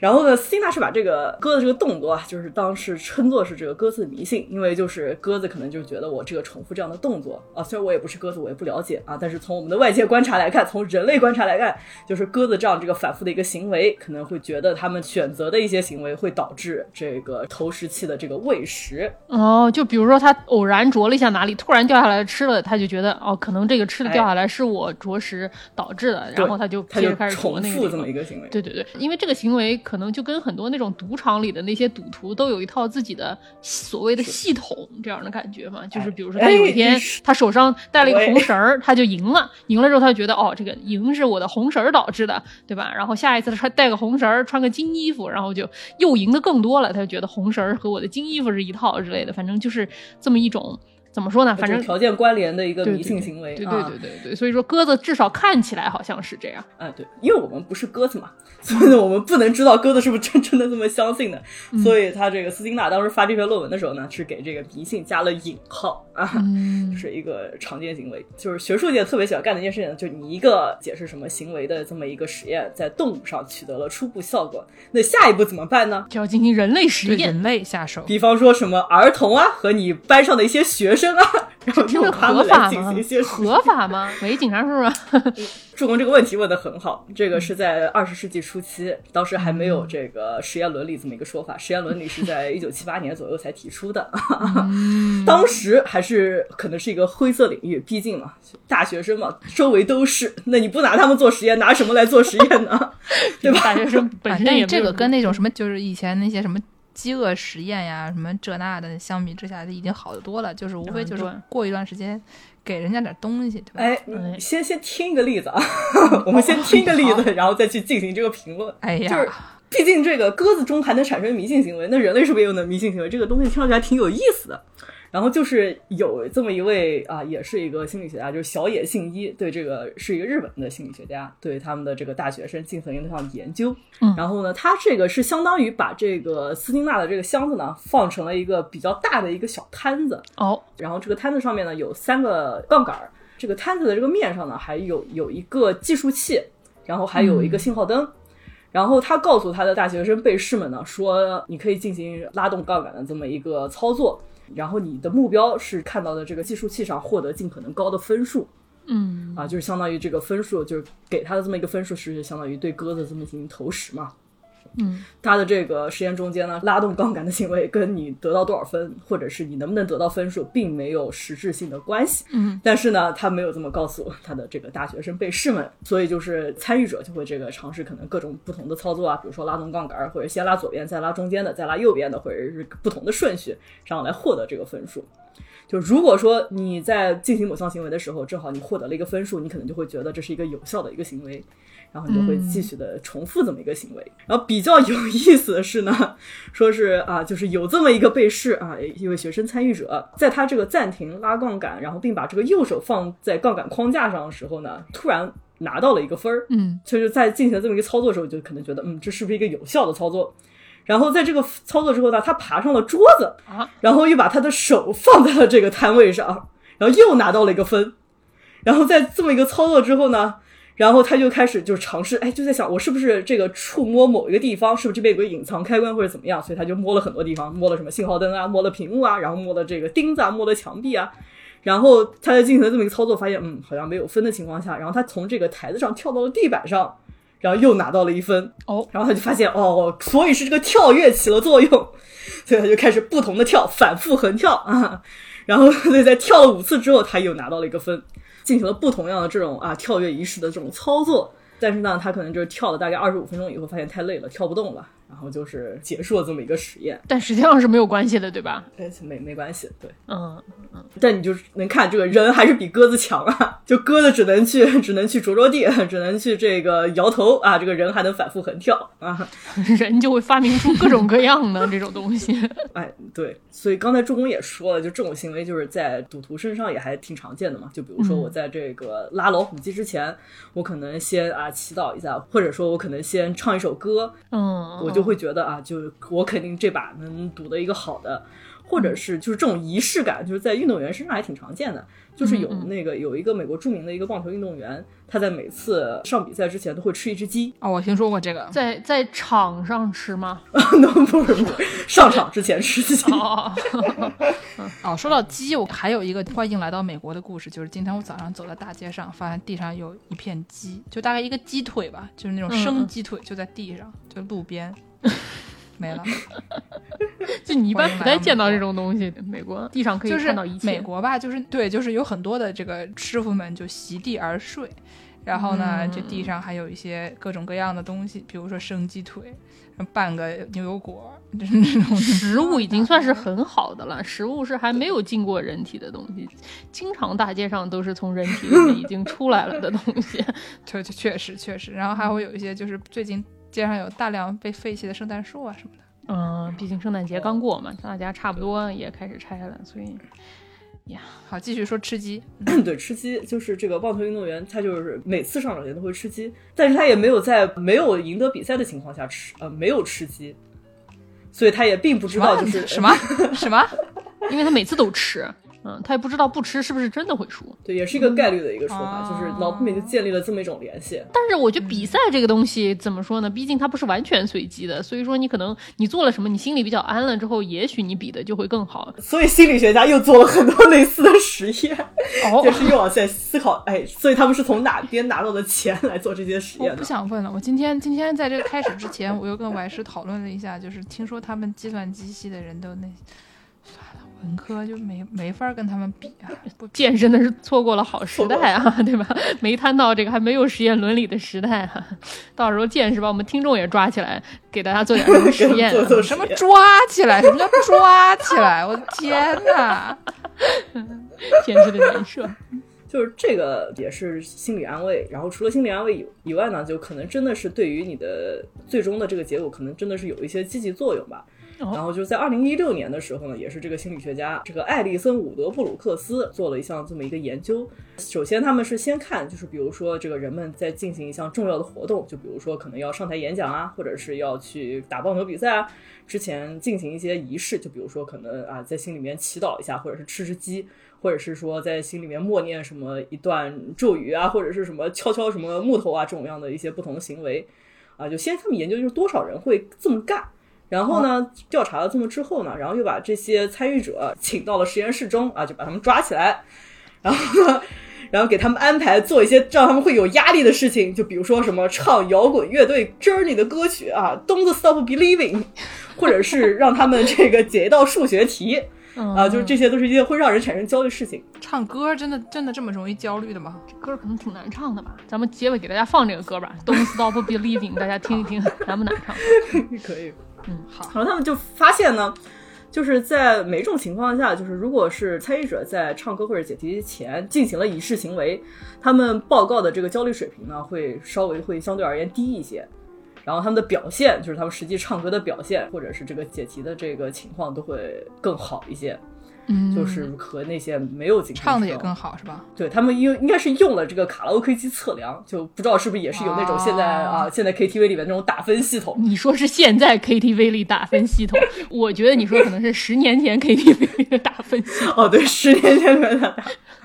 然后呢，斯金纳是把这个鸽子这个动作啊，就是当时称作是这个鸽子的迷信，因为就是鸽子可能就觉得我这个重复这样的动作啊，虽然我也不是鸽子，我也不了解啊，但是从我们的外界观察来看，从人类观察来看，就是鸽子这样这个反复的一个行为，可能会觉得他们选择的一些行为会导致这个投食器的这个喂食，哦，就比如说它偶然啄了一下哪里，突然掉下来吃了，它就觉得哦，可能这个吃的掉下来是我啄食导致的，然后它就它就开始重复这么一个行为。对对对，因为这个行为可能就跟很多那种赌场里的那些赌徒都有一套自己的所谓的系统这样的感觉嘛，就是比如说他有一哎天他手上戴了一个红绳儿，他就赢了，赢了之后他就觉得哦，这个赢是我的红绳儿导致的，对吧？然后下一次他穿戴个红绳儿，穿个金衣服，然后就又赢的更多了，他就觉得红绳儿和我的金衣服是一套之类的，反正就是这么一种怎么说呢？反正条件关联的一个迷信行为，对对啊对对对，所以说鸽子至少看起来好像是这样。啊，对，因为我们不是鸽子嘛，所以呢，我们不能知道鸽子是不是真真的这么相信的。所以他这个斯金纳当时发这篇论文的时候呢，是给这个迷信加了引号啊，嗯是一个常见行为。就是学术界特别喜欢干的一件事情呢，就是你一个解释什么行为的这么一个实验，在动物上取得了初步效果，那下一步怎么办呢？就要进行人类实验，对人类下手，比方说什么儿童啊和你班上的一些学生啊，然后这个用他合们来进法吗行一些？合法吗？喂，警察叔叔，助攻这个问题问的很好，这个是在二十世纪初期，当时还没有这个实验伦理这么一个说法，实验伦理是在 一九七八年左右才提出的，当时还是可能是一个灰色领域，毕竟嘛，大学生嘛，周围都是，那你不拿他们做实验，拿什么来做实验呢？对吧？大学生本反身也没有正这个跟那种什么，就是以前那些什么饥饿实验呀，什么这那的，相比之下，已经好得多了。就是无非就是过一段时间给人家点东西，对吧？哎，你先先听一个例子啊，我们先听个例子，然后再去进行这个评论。哎呀，就是毕竟这个鸽子中还能产生迷信行为，那人类是不是也有能迷信行为？这个东西听上去还挺有意思的。然后就是有这么一位啊，也是一个心理学家，就是小野幸一，对这个是一个日本的心理学家，对他们的这个大学生进行了一项研究。嗯然后呢，他这个是相当于把这个斯金纳的这个箱子呢放成了一个比较大的一个小摊子，哦，然后这个摊子上面呢有三个杠杆儿，这个摊子的这个面上呢还有有一个计数器，然后还有一个信号灯。然后他告诉他的大学生被试们呢，说你可以进行拉动杠杆的这么一个操作，然后你的目标是看到的这个计数器上获得尽可能高的分数嗯啊，就是相当于这个分数，就是给他的这么一个分数是相当于对鸽子这么进行投食嘛。嗯。他的这个实验中间呢，拉动杠杆的行为跟你得到多少分，或者是你能不能得到分数，并没有实质性的关系。嗯，但是呢，他没有这么告诉他的这个大学生被试们，所以就是参与者就会这个尝试可能各种不同的操作啊，比如说拉动杠杆，或者先拉左边，再拉中间的，再拉右边的，或者是不同的顺序，这样来获得这个分数。就如果说你在进行某项行为的时候，正好你获得了一个分数，你可能就会觉得这是一个有效的一个行为，然后你就会继续的重复这么一个行为。然后比较有意思的是呢，说是啊，就是有这么一个被试啊，一位学生参与者，在他这个暂停拉杠杆，然后并把这个右手放在杠杆框架上的时候呢，突然拿到了一个分儿，嗯就是在进行这么一个操作的时候，就可能觉得，嗯，这是不是一个有效的操作？然后在这个操作之后呢，他爬上了桌子，啊，然后又把他的手放在了这个摊位上，然后又拿到了一个分。然后在这么一个操作之后呢，然后他就开始就尝试，哎，就在想我是不是这个触摸某一个地方，是不是这边有个隐藏开关或者怎么样？所以他就摸了很多地方，摸了什么信号灯啊，摸了屏幕啊，然后摸了这个钉子啊，摸了墙壁啊。然后他在进行了这么一个操作，发现嗯好像没有分的情况下，然后他从这个台子上跳到了地板上，然后又拿到了一分。哦，然后他就发现哦，所以是这个跳跃起了作用，所以他就开始不同的跳，反复横跳啊。然后 在跳了五次之后，他又拿到了一个分，进行了不同样的这种啊跳跃仪式的这种操作。但是呢，他可能就是跳了大概二十五分钟以后，发现太累了，跳不动了，然后就是结束了这么一个实验。但实际上是没有关系的，对吧？哎，没没关系，对。嗯嗯，但你就能看这个人还是比鸽子强啊，就鸽子只能去 只能去着着地，只能去这个摇头啊，这个人还能反复横跳啊。人就会发明出各种各样的这种东西。哎，对，所以刚才助攻也说了，就这种行为就是在赌徒身上也还挺常见的嘛。就比如说我在这个拉老虎机之前，我可能先啊祈祷一下，或者说我可能先唱一首歌，嗯，我就会觉得啊，就我肯定这把能赌得一个好的，或者是就是这种仪式感，就是在运动员身上还挺常见的。就是有那个有一个美国著名的一个棒球运动员，他在每次上比赛之前都会吃一只鸡。哦，我听说过这个，在在场上吃吗？那不是不是，上场之前吃鸡。哦，哦，说到鸡，我还有一个欢迎来到美国的故事，就是今天我早上走在大街上，发现地上有一片鸡，就大概一个鸡腿吧，就是那种生鸡腿，就在地上，就路边。没了，就你一般不太见到这种东西。美国地上可以就是看到一切。美国吧，就是对，就是有很多的这个师傅们就席地而睡，然后呢，嗯这地上还有一些各种各样的东西，比如说生鸡腿，半个牛油果，就是那种食物已经算是很好的了，食物是还没有进过人体的东西，经常大街上都是从人体里面已经出来了的东西。确确实确实，然后还会有一些就是最近街上有大量被废弃的圣诞树啊什么的。嗯，毕竟圣诞节刚过嘛，大家差不多也开始拆了，所以呀好，继续说吃鸡。对，吃鸡就是这个棒球运动员，他就是每次上场前都会吃鸡，但是他也没有在没有赢得比赛的情况下吃，呃，没有吃鸡，所以他也并不知道就是什么什么，因为他每次都吃，嗯，他也不知道不吃是不是真的会输。对，也是一个概率的一个说法，哦就是脑子里面就建立了这么一种联系。但是我觉得比赛这个东西怎么说呢？毕竟它不是完全随机的，所以说你可能你做了什么，你心里比较安了之后，也许你比的就会更好。所以心理学家又做了很多类似的实验，哦 就是又往下思考，哎，所以他们是从哪边拿到的钱来做这些实验我不？想问了。我今天今天在这个开始之前，我又跟我师讨论了一下，就是听说他们计算机系的人都那文科就没没法跟他们比啊。不健身的是错过了好时代啊，对吧？没摊到这个还没有实验伦理的时代啊，到时候见识把我们听众也抓起来，给大家做点什么实验、啊。做做什么抓起来？什么叫抓起来？我的天哪！天师的人设，就是这个也是心理安慰，然后除了心理安慰以以外呢，就可能真的是对于你的最终的这个结果，可能真的是有一些积极作用吧。然后就是在二零一六年的时候呢，也是这个心理学家这个艾利森·伍德布鲁克斯做了一项这么一个研究。首先，他们是先看，就是比如说这个人们在进行一项重要的活动，就比如说可能要上台演讲啊，或者是要去打棒球比赛啊，之前进行一些仪式，就比如说可能啊在心里面祈祷一下，或者是吃吃鸡，或者是说在心里面默念什么一段咒语啊，或者是什么敲敲什么木头啊这种样的一些不同的行为啊，就先他们研究就是多少人会这么干。然后呢，调查了这么之后呢，然后又把这些参与者请到了实验室中啊，就把他们抓起来，然后呢，然后给他们安排做一些让他们会有压力的事情，就比如说什么唱摇滚乐队 Journey 的歌曲啊，Don't Stop Believing，或者是让他们这个解一道数学题 啊，就是这些都是一些会让人产生焦虑的事情。唱歌真的真的这么容易焦虑的吗？这歌可能挺难唱的吧？咱们结尾给大家放这个歌吧，Don't Stop Believing，大家听一听，难不难唱？可以。嗯，好。然后他们就发现呢，就是在每种情况下，就是如果是参与者在唱歌或者解题前进行了仪式行为，他们报告的这个焦虑水平呢，会稍微会相对而言低一些。然后他们的表现，就是他们实际唱歌的表现，或者是这个解题的这个情况，都会更好一些。嗯就是和那些没有进行唱的也更好是吧？对他们应应该是用了这个卡拉 OK 机测量，就不知道是不是也是有那种现在、哦啊现在 KTV 里面那种打分系统。你说是现在 KTV 里打分系统，我觉得你说可能是十年前 KTV 里的打分系统。哦，对，十年前的打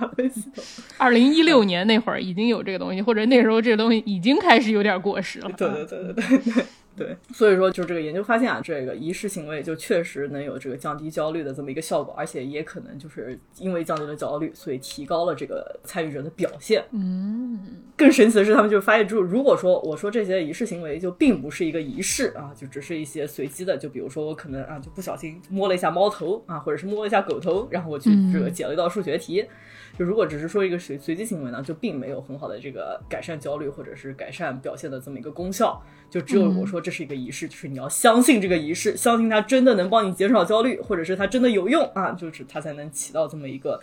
打分系统。二零一六年那会儿已经有这个东西，或者那时候这个东西已经开始有点过时了。对对对对对对对，所以说就这个研究发现啊，这个仪式行为就确实能有这个降低焦虑的这么一个效果，而且也可能就是因为降低了焦虑，所以提高了这个参与者的表现。嗯，更神奇的是，他们就发现，就如果说我说这些仪式行为就并不是一个仪式啊，就只是一些随机的，就比如说我可能啊就不小心摸了一下猫头啊，或者是摸了一下狗头，然后我去这个解了一道数学题。就如果只是说一个随随机行为呢，就并没有很好的这个改善焦虑或者是改善表现的这么一个功效。就只有我说这是一个仪式，就是你要相信这个仪式，相信它真的能帮你减少焦虑，或者是它真的有用啊，就是它才能起到这么一个。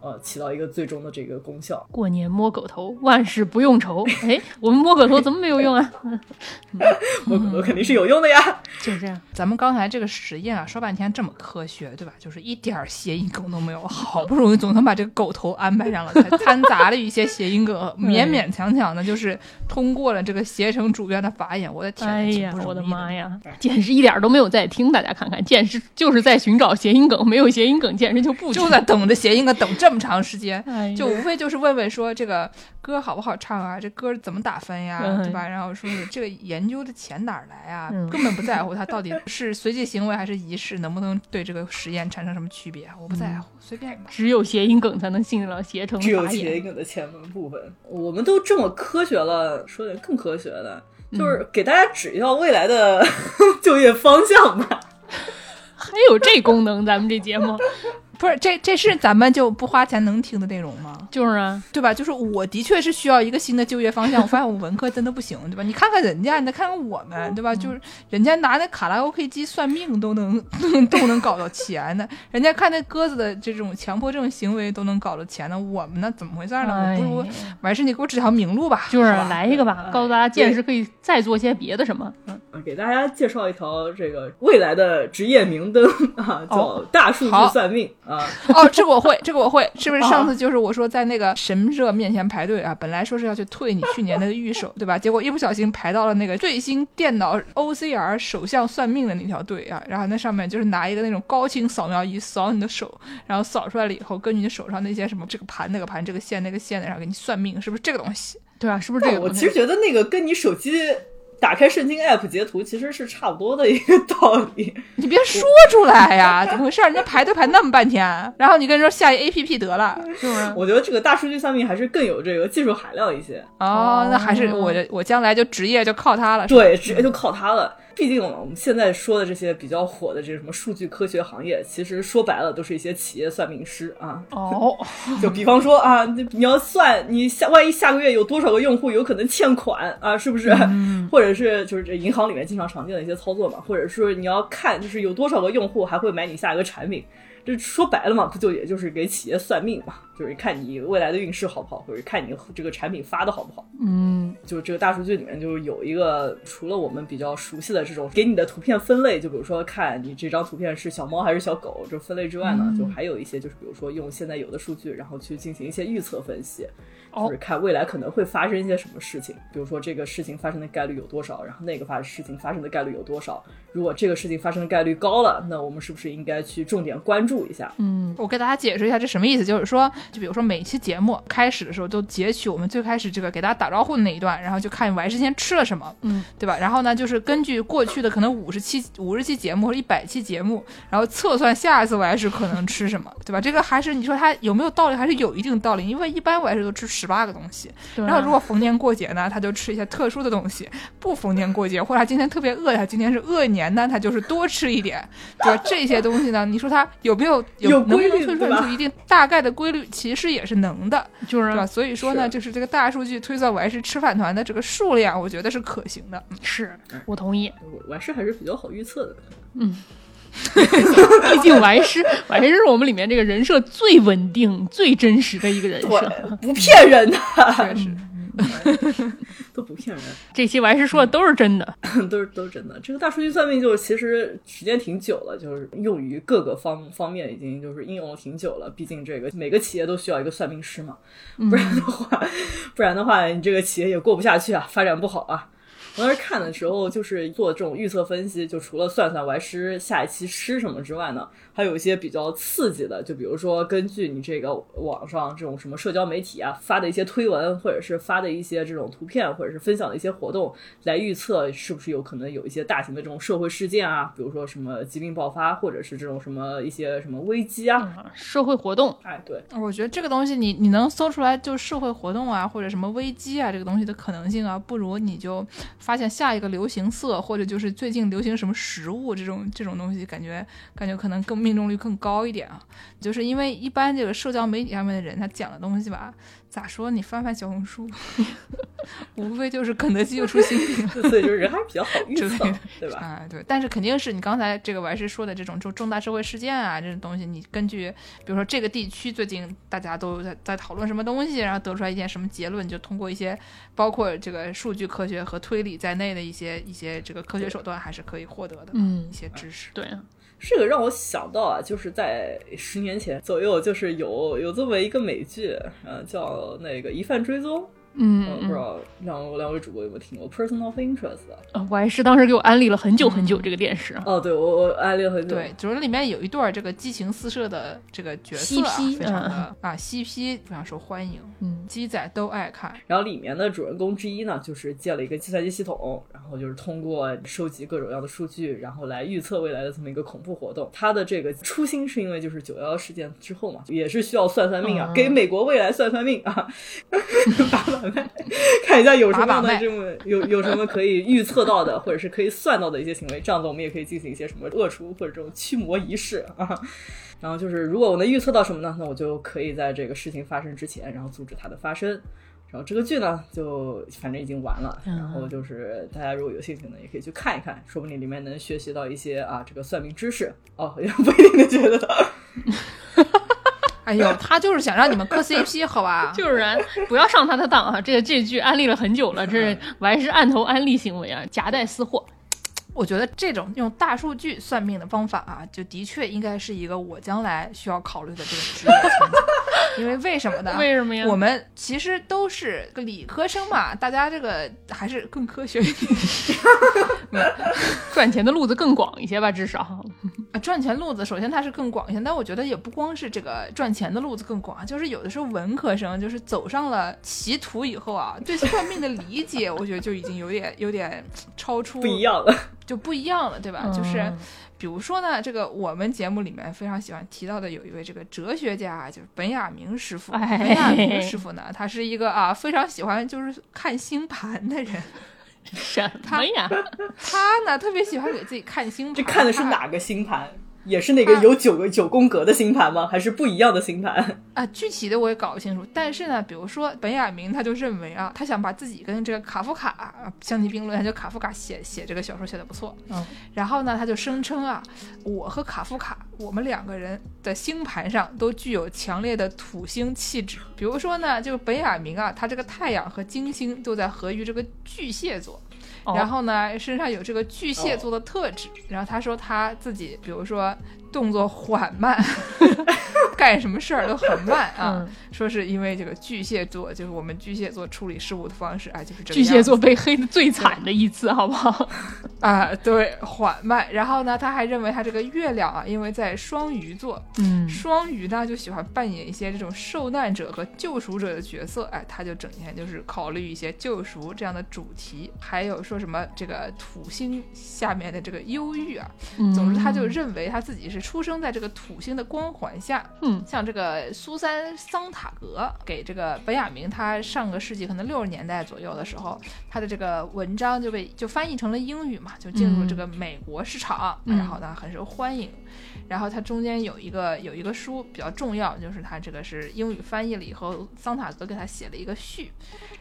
呃，起到一个最终的这个功效。过年摸狗头，万事不用愁。哎，我们摸狗头怎么没有用啊？摸狗头肯定是有用的呀。就是这样。咱们刚才这个实验啊，说半天这么科学，对吧？就是一点谐音梗都没有，好不容易总算把这个狗头安排上了，才掺杂了一些谐音梗，勉勉强强的，就是通过了这个携程主编的法眼。我的天，哎呀，我的妈呀，简直一点都没有在听。大家看看，简直就是在寻找谐音梗，没有谐音梗，简直就不就在等着谐音梗，等这。这么长时间，就无非就是问问说这个歌好不好唱啊，这歌怎么打分呀，对吧？然后说是这个研究的钱哪儿来啊？根本不在乎它到底是随机行为还是仪式，能不能对这个实验产生什么区别？我不在乎，随便。只有谐音梗才能信得了携程。只有谐音梗的前文部分，我们都这么科学了，说点更科学的，就是给大家指一下未来的 就业方向吧。还有这功能，咱们这节目。不是这这是咱们就不花钱能听的内容吗？就是啊，对吧？就是我的确是需要一个新的就业方向。我发现我文科真的不行，对吧？你看看人家，你再看看我们，对吧？就是人家拿那卡拉 OK 机算命都能都能搞到钱的，人家看那鸽子的这种强迫症行为都能搞到钱的，我们呢怎么回事呢？不如完事你给我指条明路吧，就是来一个吧，告诉大家见识可以再做些别的什么。嗯，给大家介绍一条这个未来的职业明灯啊，叫大数据算命。啊 哦，这个我会，这个我会，是不是上次就是我说在那个神社面前排队啊？本来说是要去退你去年那个预售，对吧？结果一不小心排到了那个最新电脑 OCR 首相算命的那条队啊。然后那上面就是拿一个那种高清扫描仪扫你的手，然后扫出来了以后，根据你手上那些什么这个盘那个盘这个线那个线的，然后给你算命，是不是这个东西？对啊，是不是这个？我其实觉得那个跟你手机。打开圣经 app 截图其实是差不多的一个道理，你别说出来呀，怎么回事？人家排队排那么半天，然后你跟人说下一 app 得了，是不是？我觉得这个大数据算命还是更有这个技术含量一些。哦，那还是我我将来就职业就靠它了。对，职业就靠它了。毕竟我们现在说的这些比较火的这什么数据科学行业，其实说白了都是一些企业算命师啊。哦，就比方说啊，你要算你下万一下个月有多少个用户有可能欠款啊，是不是？或者是就是这银行里面经常常见的一些操作嘛，或者是你要看就是有多少个用户还会买你下一个产品。这说白了嘛，不就也就是给企业算命嘛，就是看你未来的运势好不好，或者看你这个产品发的好不好。嗯，就这个大数据里面就是有一个，除了我们比较熟悉的这种给你的图片分类，就比如说看你这张图片是小猫还是小狗这分类之外呢，就还有一些就是比如说用现在有的数据，然后去进行一些预测分析。就是看未来可能会发生一些什么事情，比如说这个事情发生的概率有多少，然后那个发事情发生的概率有多少。如果这个事情发生的概率高了，那我们是不是应该去重点关注一下？嗯，我给大家解释一下这什么意思，就是说，就比如说每期节目开始的时候都截取我们最开始这个给大家打招呼的那一段，然后就看我还之前吃了什么，嗯，对吧？然后呢，就是根据过去的可能五十期、五十期节目或者一百期节目，然后测算下一次我还是可能吃什么，对吧？这个还是你说它有没有道理，还是有一定道理，因为一般我还是都吃十八个东西。然后，如果逢年过节呢，他就吃一些特殊的东西；不逢年过节，或者他今天特别饿他，今天是恶年呢，他就是多吃一点。对吧？这些东西呢，你说他有没有有能不能推算出一定大概的规律？其实也是能的，就是？所以说呢，就是这个大数据推算我还是吃饭团的这个数量，我觉得是可行的。是我同意，我还是还是比较好预测的。嗯。毕竟完师，完师是我们里面这个人设最稳定、最真实的一个人设，不骗人的，确实都不骗人。这期完师说的都是真的，都是都是真的。这个大数据算命就是其实时间挺久了，就是用于各个方方面，已经就是应用了挺久了。毕竟这个每个企业都需要一个算命师嘛，不然的话，不然的话，你这个企业也过不下去啊，发展不好啊。我当时看的时候，就是做这种预测分析，就除了算算怀师下一期吃什么之外呢，还有一些比较刺激的，就比如说根据你这个网上这种什么社交媒体啊发的一些推文，或者是发的一些这种图片，或者是分享的一些活动，来预测是不是有可能有一些大型的这种社会事件啊，比如说什么疾病爆发，或者是这种什么一些什么危机啊。啊社会活动，哎，对，我觉得这个东西你你能搜出来，就社会活动啊，或者什么危机啊，这个东西的可能性啊，不如你就发现下一个流行色，或者就是最近流行什么食物这种这种东西，感觉感觉可能更命中率更高一点啊。就是因为一般这个社交媒体上面的人，他讲的东西吧，咋说？你翻翻小红书，无非就是肯德基又出新品了。所以就是人还是比较好预测之类的，对吧？啊，对，但是肯定是你刚才这个我还是说的这种就重大社会事件啊，这种东西，你根据比如说这个地区最近大家都在在讨论什么东西，然后得出来一件什么结论，就通过一些包括这个数据科学和推理在内的一些一些这个科学手段，还是可以获得的，嗯一些知识。对啊，这个让我想到啊，就是在十年前左右，就是有有这么一个美剧，嗯，叫那个《疑犯追踪》，嗯我，不知道两两位主播有没有听过《Person of Interest》啊？呃我还是当时给我安利了很久很久这个电视啊，哦，对我我安利了很久，对，就是里面有一段这个激情四射的这个角色、非常的、啊 CP 非常受欢迎，嗯。鸡仔都爱看。然后里面的主人公之一呢，就是建了一个计算机系统，然后就是通过收集各种各样的数据，然后来预测未来的这么一个恐怖活动。他的这个初心是因为就是九幺幺事件之后嘛，也是需要算算命啊，嗯。给美国未来算算命啊，把 看一下有什么样的这么有有什么可以预测到的，或者是可以算到的一些行为，这样子我们也可以进行一些什么恶除或者这种驱魔仪式啊。然后就是，如果我能预测到什么呢？那我就可以在这个事情发生之前，然后阻止它的发生。然后这个剧呢，就反正已经完了。嗯然后就是大家如果有兴趣呢，也可以去看一看，说不定里面能学习到一些啊这个算命知识哦，也不一定的觉得。哎呦，他就是想让你们磕 CP，好吧？就是人，不要上他的当啊！这个这剧安利了很久了，这是我还是按头安利行为啊，夹带私货。我觉得这种用大数据算命的方法啊，就的确应该是一个我将来需要考虑的这个职业前景。因为为什么呢？为什么呀？我们其实都是个理科生嘛，大家这个还是更科学一点。赚钱的路子更广一些吧，至少。啊，赚钱路子首先它是更广一些，但我觉得也不光是这个赚钱的路子更广，就是有的时候文科生就是走上了歧途以后啊，对算命的理解，我觉得就已经有点有点超出不一样了，就不一样了，对吧？就是嗯比如说呢，这个我们节目里面非常喜欢提到的有一位这个哲学家，就是本雅明师傅。哎本雅明 师傅呢，他是一个啊非常喜欢就是看星盘的人。什么呀？他呢特别喜欢给自己看星盘。这看的是哪个星盘？也是那个有九个九宫格的星盘吗？还是不一样的星盘？啊，具体的我也搞不清楚。但是呢，比如说本雅明他就认为啊，他想把自己跟这个卡夫卡啊相提并论，他就卡夫卡写写这个小说写的不错。嗯，然后呢，他就声称啊，我和卡夫卡，我们两个人的星盘上都具有强烈的土星气质。比如说呢，这个本雅明啊，他这个太阳和金星都在合于这个巨蟹座。哦然后呢，身上有这个巨蟹座的特质。然后他说他自己，比如说动作缓慢，干什么事儿都很慢啊。嗯说是因为这个巨蟹座，就是我们巨蟹座处理事物的方式啊，就是这个巨蟹座被黑的最惨的一次，好不好？啊，对，缓慢。然后呢，他还认为他这个月亮啊，因为在双鱼座，嗯双鱼呢就喜欢扮演一些这种受难者和救赎者的角色，哎，他就整天就是考虑一些救赎这样的主题，还有说什么这个土星下面的这个忧郁啊，总之他就认为他自己是出生在这个土星的光环下，嗯。像这个苏珊·桑塔格给这个本雅明，他上个世纪可能六十年代左右的时候，他的这个文章就被就翻译成了英语嘛，就进入这个美国市场，嗯。然后呢很受欢迎。然后它中间有一个有一个书比较重要，就是它这个是英语翻译了以后，桑塔格给他写了一个序，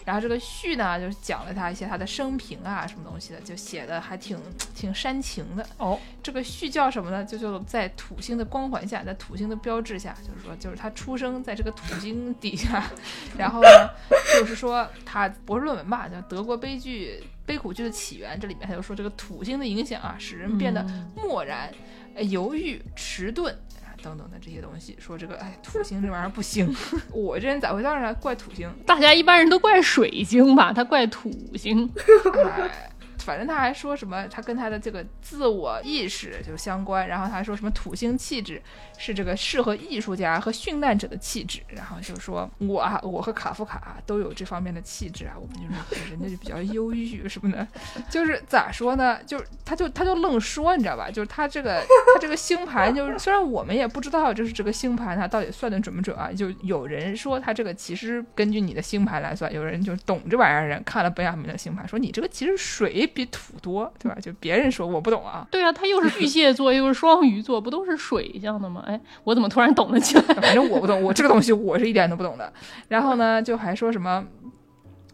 然后这个序呢就是讲了他一些他的生平啊什么东西的，就写的还挺挺煽情的。哦，这个序叫什么呢？就就在土星的光环下，在土星的标志下，就是说，就是他出生在这个土星底下，然后呢，就是说他博士论文吧，叫《德国悲剧悲苦剧的起源》，这里面他就说这个土星的影响啊，使人变得嗯漠然、呃犹豫、迟钝。啊等等的这些东西，说这个哎，土星这玩意儿不行。我这人咋回事呢怪土星？大家一般人都怪水星吧，他怪土星。哎，反正他还说什么，他跟他的这个自我意识就相关，然后他还说什么土星气质是这个适合艺术家和殉难者的气质，然后就说我啊，我和卡夫卡都有这方面的气质啊，我们就是人家就比较忧郁什么的，就是咋说呢？就是他就他就愣说，你知道吧？就是他这个他这个星盘，就是虽然我们也不知道就是这个星盘它到底算的准不准啊，就有人说他这个其实根据你的星盘来算，有人就懂这玩意儿人看了本雅明的星盘，说你这个其实水比土多，对吧？就别人说我不懂啊，对啊，他又是巨蟹座，又是双鱼座，不都是水象的吗？哎，我怎么突然懂了起来？反正我不懂，我这个东西我是一点都不懂的。然后呢，就还说什么。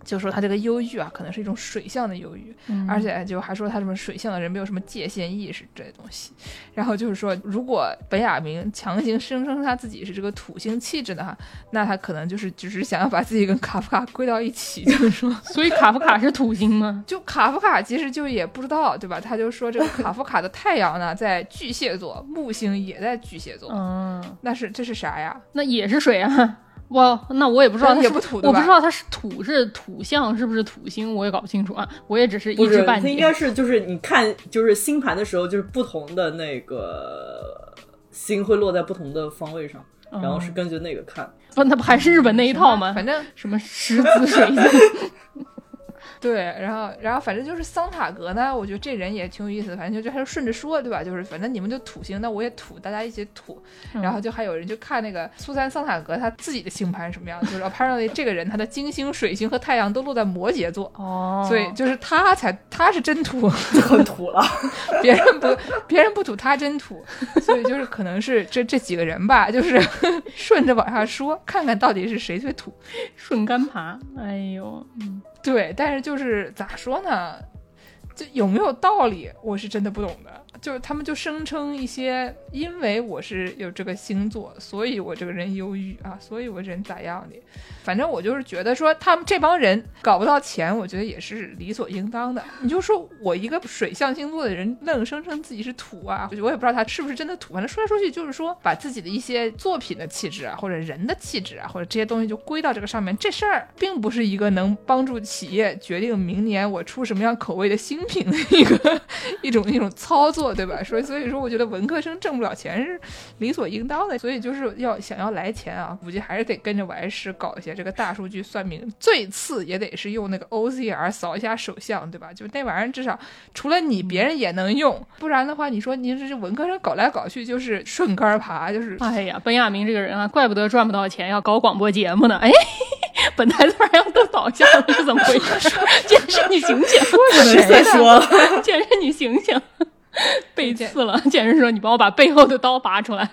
就说他这个忧郁啊，可能是一种水象的忧郁，而且就还说他什么水象的人没有什么界限意识这些东西。然后就是说，如果本雅明强行声称他自己是这个土星气质的哈，那他可能就是只是想要把自己跟卡夫卡归到一起，就是说，所以卡夫卡是土星吗？就卡夫卡其实就也不知道，对吧？他就说这个卡夫卡的太阳呢在巨蟹座，木星也在巨蟹座，嗯，那是这是啥呀？那也是水啊。哇，那我也不知道它是也不土，我不知道它是土是土象是不是土星，我也搞不清楚啊。我也只是一知半解。应该是就是你看就是星盘的时候，就是不同的那个星会落在不同的方位上，然后是根据那个看。不，那不还是日本那一套吗？反正什么十子水星。对，然后，然后反正就是桑塔格呢，我觉得这人也挺有意思的，反正就就还是顺着说，对吧？就是反正你们就土星，那我也土，大家一起土。然后就还有人就看那个苏珊桑塔格他自己的星盘什么样，就是 apparently 这个人他的金星、水星和太阳都落在摩羯座，哦，所以就是他才他是真土，很土了，别人不别人不土，他真土，所以就是可能是这这几个人吧，就是 顺着往下说，看看到底是谁最土，顺杆爬，哎呦，嗯。对，但是就就是咋说呢，就有没有道理，我是真的不懂的。就是他们就声称一些，因为我是有这个星座，所以我这个人忧郁啊，所以我人咋样的。反正我就是觉得说，他们这帮人搞不到钱，我觉得也是理所应当的。你就说我一个水象星座的人，愣声称自己是土啊，我也不知道他是不是真的土。反正说来说去就是说，把自己的一些作品的气质啊，或者人的气质啊，或者这些东西就归到这个上面。这事儿并不是一个能帮助企业决定明年我出什么样口味的星新品的一个一种一种操作。对吧？所以所以说，我觉得文科生挣不了钱是理所应当的。所以就是要想要来钱啊，估计还是得跟着王师搞一些这个大数据算命。最次也得是用那个 OCR 扫一下手相，对吧？就那玩意儿，至少除了你，别人也能用。不然的话，你说您这是文科生搞来搞去就是顺杆爬，就是哎呀，本亚明这个人啊，怪不得赚不到钱，要搞广播节目呢。哎，本台突然要都倒下了，是怎么回事？健身，你醒醒！不能再说了，健身，你醒醒！被刺了，健身说你帮我把背后的刀拔出来，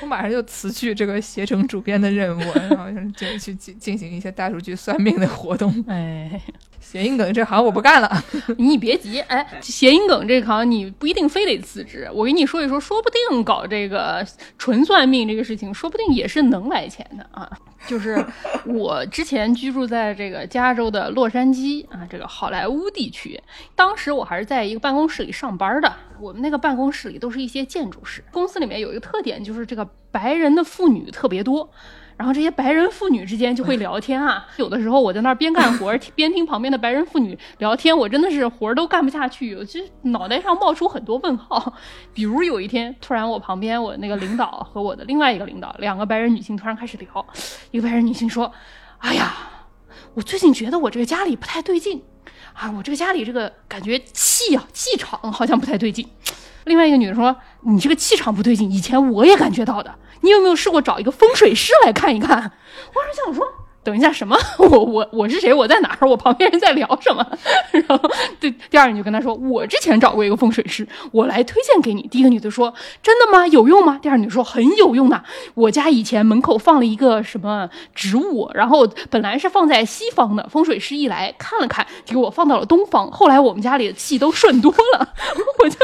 我马上就辞去这个携程主编的任务，然后就去进进行一些大数据算命的活动。哎。谐音梗这行我不干了，你别急，哎，谐音梗这行你不一定非得辞职，我跟你说一说，说不定搞这个纯算命这个事情，说不定也是能来钱的啊。就是 我之前居住在这个加州的洛杉矶啊，这个好莱坞地区，当时我还是在一个办公室里上班的，我们那个办公室里都是一些建筑师，公司里面有一个特点，就是这个白人的妇女特别多。然后这些白人妇女之间就会聊天啊，有的时候我在那儿边干活边听旁边的白人妇女聊天，我真的是活儿都干不下去，我就脑袋上冒出很多问号。比如有一天，突然我旁边我那个领导和我的另外一个领导，两个白人女性突然开始聊，一个白人女性说：“哎呀，我最近觉得我这个家里不太对劲啊，我这个家里这个感觉气啊气场好像不太对劲。”另外一个女的说：“你这个气场不对劲，以前我也感觉到的。你有没有试过找一个风水师来看一看？”我是想说。等一下，什么？我我我是谁？我在哪儿？我旁边人在聊什么？然后对，第二你就跟他说，我之前找过一个风水师，我来推荐给你。第一个女的说，真的吗？有用吗？第二女说很有用的。我家以前门口放了一个什么植物，然后本来是放在西方的，风水师一来看了看，给我放到了东方。后来我们家里的气都顺多了。我就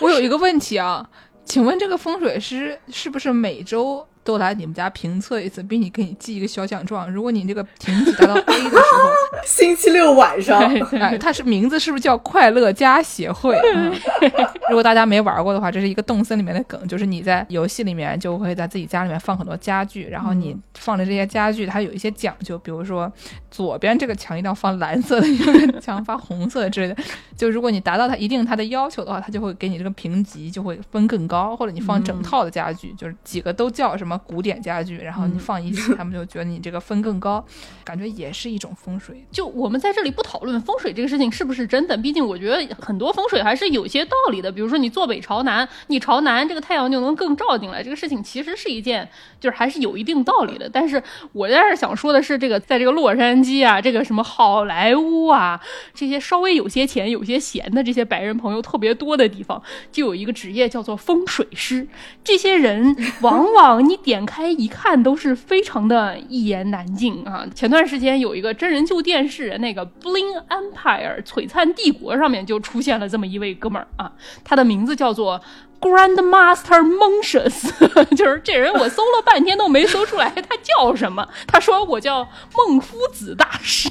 我有一个问题啊，请问这个风水师是不是每周？都来你们家评测一次，并且给你寄一个小奖状。如果你这个评级达到 A 的时候，星期六晚上，哎，它是名字是不是叫快乐家协会？嗯 如果大家没玩过的话，这是一个动森里面的梗，就是你在游戏里面就会在自己家里面放很多家具，然后你放的这些家具它有一些讲究，比如说左边这个墙一定要放蓝色的，右边墙放红色的之类的。就如果你达到它一定它的要求的话，它就会给你这个评级就会分更高，或者你放整套的家具，就是几个都叫什么古典家具，然后你放一起，他们就觉得你这个分更高，感觉也是一种风水。就我们在这里不讨论风水这个事情是不是真的，毕竟我觉得很多风水还是有些道理的。比如说你坐北朝南，你朝南，这个太阳就能更照进来，这个事情其实是一件就是还是有一定道理的。但是我在这儿想说的是，这个在这个洛杉矶啊，这个什么好莱坞啊，这些稍微有些钱、有些闲的这些白人朋友特别多的地方，就有一个职业叫做风水师。这些人往往你点开一看都是非常的一言难尽啊。前段时间有一个真人秀电视，那个《Bling Empire》璀璨帝国上面就出现了这么一位哥们儿啊，他的名字叫做 Grandmaster Monchus，就是这人我搜了半天都没搜出来他叫什么。他说我叫孟夫子大师。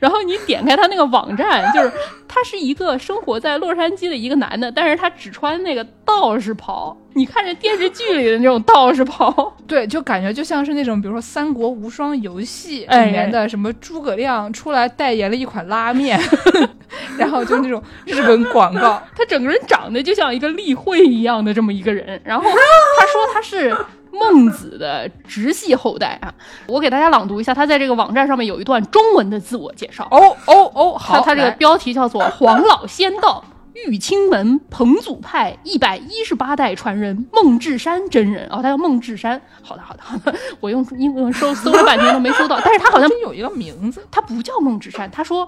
然后你点开他那个网站，就是他是一个生活在洛杉矶的一个男的，但是他只穿那个道士袍。你看着电视剧里的那种道士袍，对，就感觉就像是那种，比如说《三国无双》游戏哎里面的什么诸葛亮出来代言了一款拉面，然后就那种日本广告。他整个人长得就像一个例会一样的这么一个人。然后他说他是孟子的直系后代啊。我给大家朗读一下，他在这个网站上面有一段中文的自我介绍。哦哦哦，好，他他这个标题叫做“黄老仙道”。玉清门彭祖派一百一十八代传人孟志山真人哦，他叫孟志山。好的，好的，好的。我用英文搜搜了半天都没搜到，但是他好像有一个名字，他不叫孟志山，他说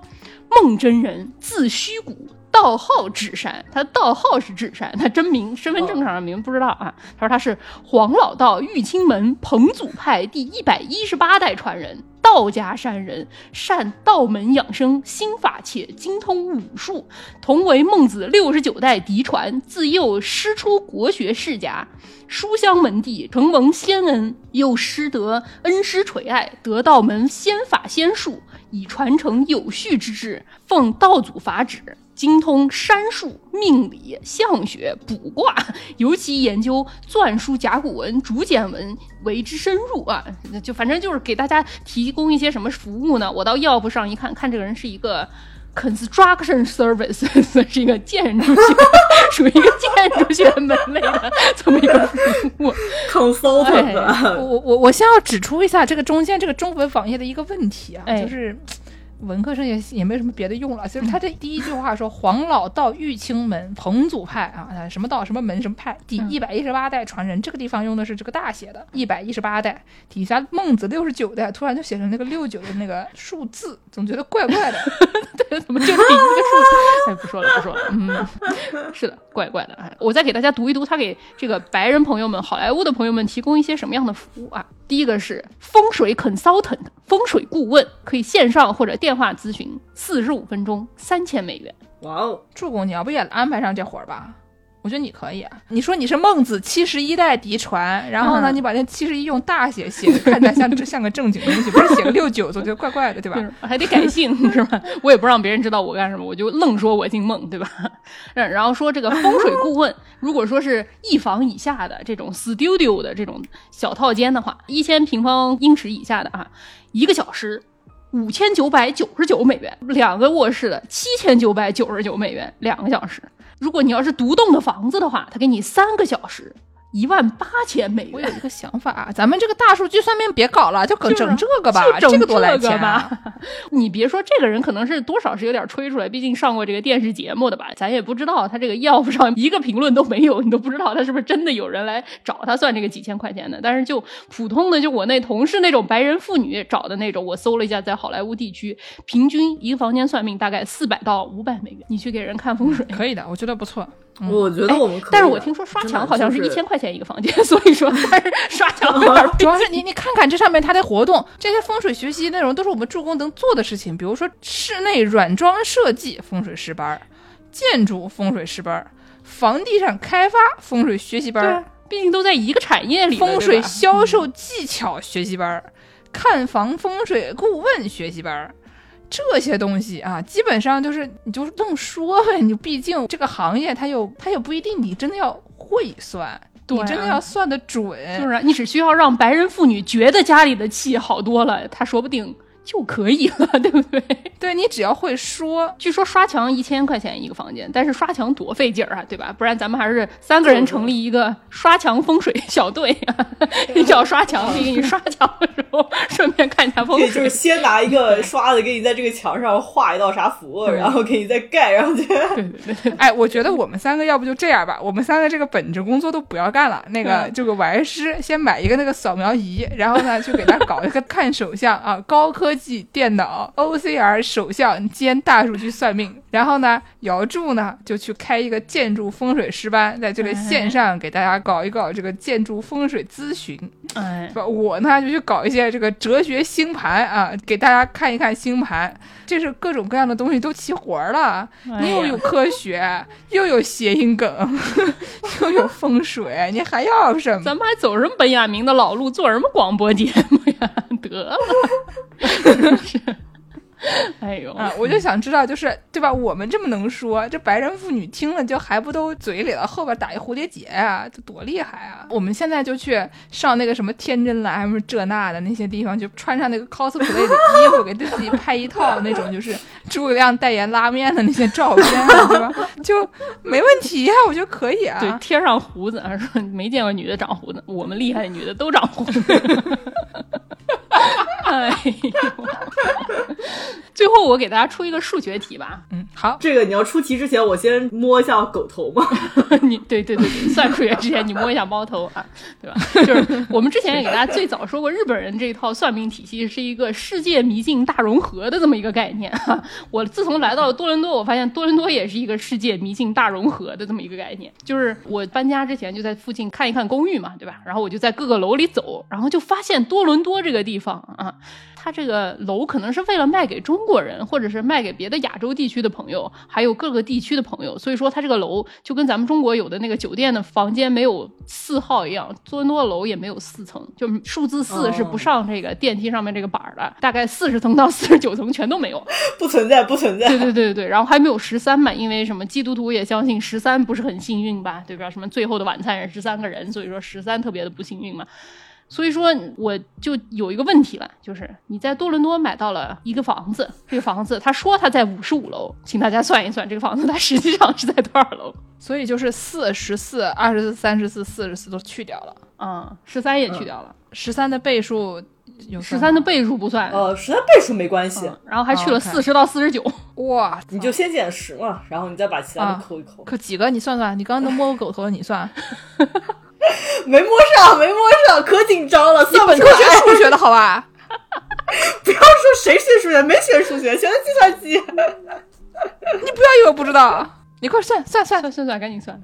孟真人字虚谷，道号志山，他道号是志山，他真名身份证上的名不知道啊。他说他是黄老道玉清门彭祖派第一百一十八代传人。道家山人，善道门养生心法，且精通武术，同为孟子六十九代嫡传，自幼师出国学世家，书香门第，承蒙先恩，又师得恩师垂爱，得道门仙法仙术，以传承有序之志，奉道祖法旨。精通山术、命理、相学、卜卦，尤其研究篆书、甲骨文、竹简文为之深入啊！就反正就是给大家提供一些什么服务呢？我到 Yelp 上一看，看这个人是一个 construction service，是一个建筑学，属于一个建筑学门类的这么一个服务。consultant 我啊我我我先要指出一下这个中间这个中文网页的一个问题啊，哎就是。文科生也也没什么别的用了，就是他这第一句话说黄老道玉清门彭祖派啊，啊什么道什么门什么派，第嗯一百一十八代传人，这个地方用的是这个大写的，一百一十八代，底下孟子六十九代，突然就写成那个六九的那个数字，总觉得怪怪的。对怎么就这一个数字？哎，不说了，不说了。嗯，是的，怪怪的。哎，我再给大家读一读他给这个白人朋友们、好莱坞的朋友们提供一些什么样的服务啊？第一个是风水 consultant，风水顾问，可以线上或者电话咨询，四十五分钟，三千美元。哇哦，助攻，你要不也安排上这活儿吧？我觉得你可以啊。你说你是孟子七十一代嫡传，然后呢，嗯你把那七十一用大写写，看起来像像个正经东西，不是写个六九，总觉得怪怪的，对吧？还得改姓 是吧？我也不让别人知道我干什么，我就愣说我姓孟，对吧？嗯然后说这个风水顾问，如果说是一房以下的这种 studio 的这种小套间的话，一千平方英尺以下的啊，一个小时。五千九百九十九美元，两个卧室的七千九百九十九美元，两个小时。如果你要是独栋的房子的话，他给你三个小时，一万八千美元。我有一个想法啊，咱们这个大数据算命别搞了，就整就整这个吧，就整这个多来这个钱。你别说这个人可能是多少是有点吹出来，毕竟上过这个电视节目的吧，咱也不知道他这个 Yelp 上一个评论都没有，你都不知道他是不是真的有人来找他算这个几千块钱的。但是就普通的，就我那同事那种白人妇女找的那种，我搜了一下，在好莱坞地区平均一个房间算命大概四百到五百美元，你去给人看风水。可以的，我觉得不错。嗯我觉得我们但是我听说刷墙好像是一千块钱一个房间，所以说但是刷墙有点主要是你你看看这上面它的活动，这些风水学习内容都是我们助攻能做的事情，比如说室内软装设计风水师班儿，建筑风水师班儿，房地产开发风水学习班。毕竟都在一个产业里。风水销售技巧学习班儿、看房风水顾问学习班儿，这些东西啊，基本上就是你就愣说呗。你毕竟这个行业，它又它又不一定你真的要会算，你真的要算得准。就是啊你只需要让白人妇女觉得家里的气好多了，她说不定就可以了，对不对？对你只要会说，据说刷墙一千块钱一个房间，但是刷墙多费劲儿啊，对吧？不然咱们还是三个人成立一个刷墙风水小队啊，你只要刷墙，可以给你刷墙的时候 顺便看一下风水，就是。先拿一个刷子给你在这个墙上画一道啥符，然后给你再盖上去。对对对对，哎，我觉得我们三个要不就这样吧，我们三个这个本职工作都不要干了。那个嗯这个玩师先买一个那个扫描仪，然后呢去给他搞一个看手相啊，高科技电脑 OCR 首相兼大数据算命。然后呢，姚柱呢就去开一个建筑风水师班，在这个线上给大家搞一搞这个建筑风水咨询。哎，吧？我呢就去搞一些这个哲学星盘啊，给大家看一看星盘，这是各种各样的东西都齐活了。又有科学，又有谐音梗，又有风水，你还要什么？咱们还走什么本雅明的老路，做什么广播节目呀？得了，真 是，哎呦，啊，我就想知道，就是对吧？我们这么能说，这白人妇女听了就还不都嘴里了，后边打一蝴蝶结啊，这多厉害啊！我们现在就去上那个什么天真蓝什么这那的那些地方，就穿上那个 cosplay 的衣服，给自己拍一套那种就是诸葛亮代言拉面的那些照片啊，对吧？就没问题呀、我觉得可以啊。对，贴上胡子啊，说没见过女的长胡子，我们厉害的女的都长胡子。哎呦！最后我给大家出一个数学题吧，嗯，好，这个你要出题之前，我先摸一下狗头嘛。你对对对对，算数学之前你摸一下猫头啊，对吧？就是我们之前也给大家最早说过，日本人这一套算命体系是一个世界迷信大融合的这么一个概念哈。我自从来到了多伦多，我发现多伦多也是一个世界迷信大融合的这么一个概念。就是我搬家之前就在附近看一看公寓嘛，对吧？然后我就在各个楼里走，然后就发现多伦多这个地方啊，它这个楼可能是为了卖给中国人，或者是卖给别的亚洲地区的朋友，还有各个地区的朋友，所以说它这个楼就跟咱们中国有的那个酒店的房间没有四号一样，多伦多的楼也没有四层，就数字四哦是不上这个电梯上面这个板儿的，大概四十层到四十九层全都没有。不存在，不存在。对对对对，然后还没有十三嘛，因为什么基督徒也相信十三不是很幸运吧，对吧？什么最后的晚餐是十三个人，所以说十三特别的不幸运嘛。所以说我就有一个问题了，就是你在多伦多买到了一个房子，这个房子他说他在五十五楼，请大家算一算这个房子它实际上是在多少楼？所以就是四、十四、二十四、三十四、四十四都去掉了，嗯、十三也去掉了，十三的倍数有十三的倍数不算，呃，十三倍数没关系，嗯然后还去了四十到四十九，哇，你就先减十嘛，然后你再把其他的啊扣一扣。可几个？你算算，你刚刚都摸过狗头了，你算。没摸上，没摸上，可紧张了，算本科学。数学的好吧？不要说谁学数学，没学数学，学的计算机。你不要以为我不知道，你快算算算，算算算，赶紧算。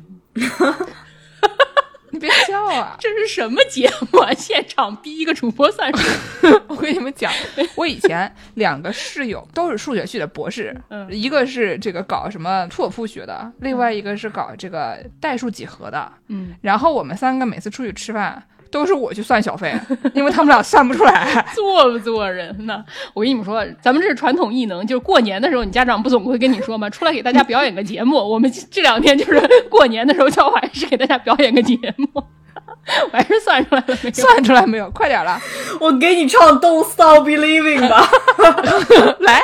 你别笑啊！这是什么节目啊？现场逼一个主播算数。我跟你们讲，我以前两个室友都是数学系的博士，嗯一个是这个搞什么拓扑学的，另外一个是搞这个代数几何的。嗯，然后我们三个每次出去吃饭，都是我去算小费，因为他们俩算不出来。做不做人呢？我跟你们说，咱们这是传统艺能，就是过年的时候，你家长不总会跟你说吗？出来给大家表演个节目。我们这两天就是过年的时候，叫我还是给大家表演个节目。我还是算出来了没有？算出来没有？快点了，我给你唱《Don't Stop Believing》吧。来！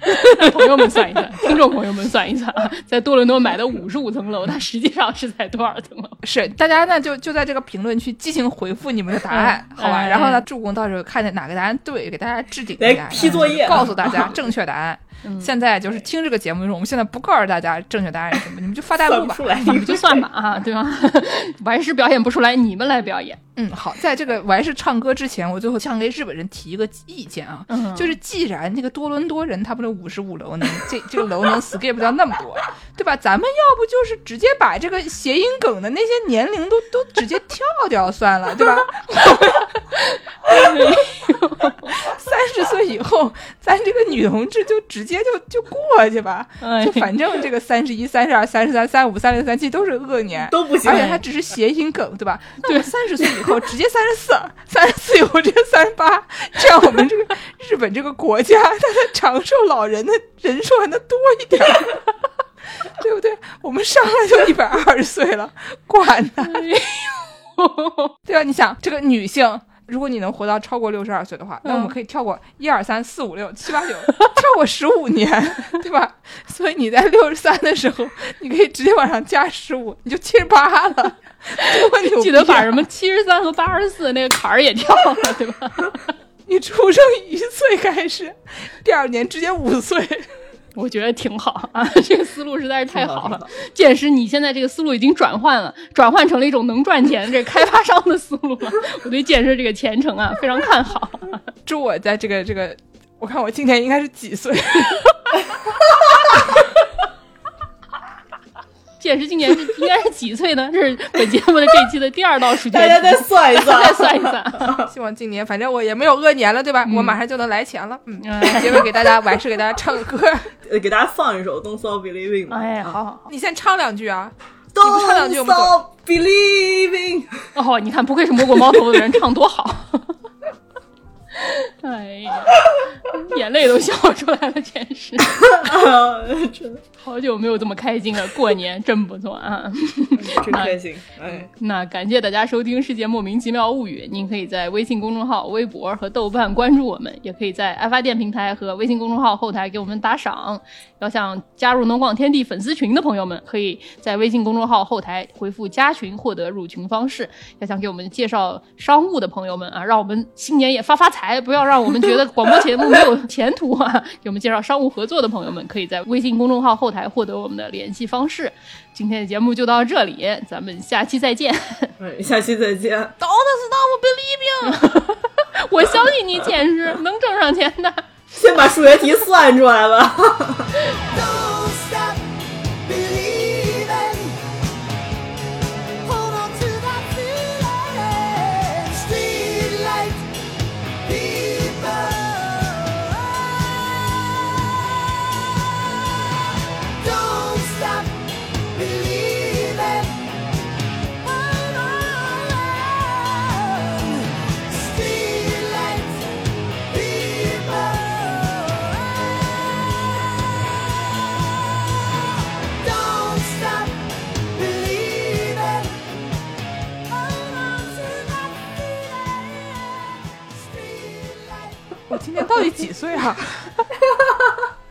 朋友们算一算，听众朋友们算一算啊，在多伦多买的五十五层楼，它实际上是在多少层楼？是大家呢就就在这个评论区激情回复你们的答案，嗯好吧？哎然后呢，助攻到时候看见哪个答案对，给大家置顶一来下，批作业告诉大家正确答案。嗯现在就是听这个节目的时候，我们现在不告诉大家正确答案是什么，你们就发弹幕吧出。来，你们就算吧 啊，对吧？我还是表演不出来，你们来表演。嗯，好，在这个完事唱歌之前，我最后想给日本人提一个意见啊，嗯就是既然那个多伦多人他不是五十五楼能 这这个楼能 skip 掉那么多，对吧？咱们要不就是直接把这个谐音梗的那些年龄都都直接跳掉算了，对吧？三十岁以后，咱这个女同志就直接就就过去吧，哎就反正这个三十一、三十二、三十三、三五、三六、三七都是恶年，都不行而且它只是谐音梗，对吧？那我们三十岁以后直接三十四，三十四以后直接三十八，这样我们这个日本这个国家，它的长寿老人的人数还能多一点儿，对不对？我们上来就一百二十岁了，管呢？对吧？你想这个女性。如果你能活到超过六十二岁的话，那我们可以跳过一二三四五六七八九，跳过十五年，对吧？所以你在六十三的时候，你可以直接往上加十五，你就七十八了，多牛逼啊！记得把什么七十三和八十四那个坎儿也跳了，对吧？你出生一岁开始，第二年直接五岁，我觉得挺好啊，这个思路实在是太好了挺好挺好。见识你现在这个思路已经转换了，转换成了一种能赚钱这开发商的思路了。我对建设这个前程啊非常看好。祝我在这个这个，我看我今年应该是几岁？建识今年是应该是几岁呢？这是本节目的这一期的第二道数学题，大家再算一算，再算一算。希望今年反正我也没有恶年了，对吧？我马上就能来钱了。嗯，哎结尾给大家，我还是给大家唱个歌。呃 给大家放一首《Don't Stop Believing》吧。哎，好好好。你先唱两句啊。不唱两句 Don't 我们走 Stop Believing。哦，你看，不愧是摸过猫头的人，唱多好。哎呀，眼泪都笑出来了，真是。啊，真的好久没有这么开心了，过年真不错啊！真 开心。哎，那感谢大家收听《世界莫名其妙物语》，您可以在微信公众号、微博和豆瓣关注我们，也可以在爱发电平台和微信公众号后台给我们打赏。要想加入农广天地粉丝群的朋友们，可以在微信公众号后台回复“加群”获得入群方式。要想给我们介绍商务的朋友们啊，让我们新年也发发财，不要让我们觉得广播节目没有前途啊！给我们介绍商务合作的朋友们，可以在微信公众号后台获得我们的联系方式。今天的节目就到这里，咱们下期再见。嗯下期再见。Don't stop believing。我相信你简直能挣上钱的。先把数学题算出来吧。你今年到底几岁啊？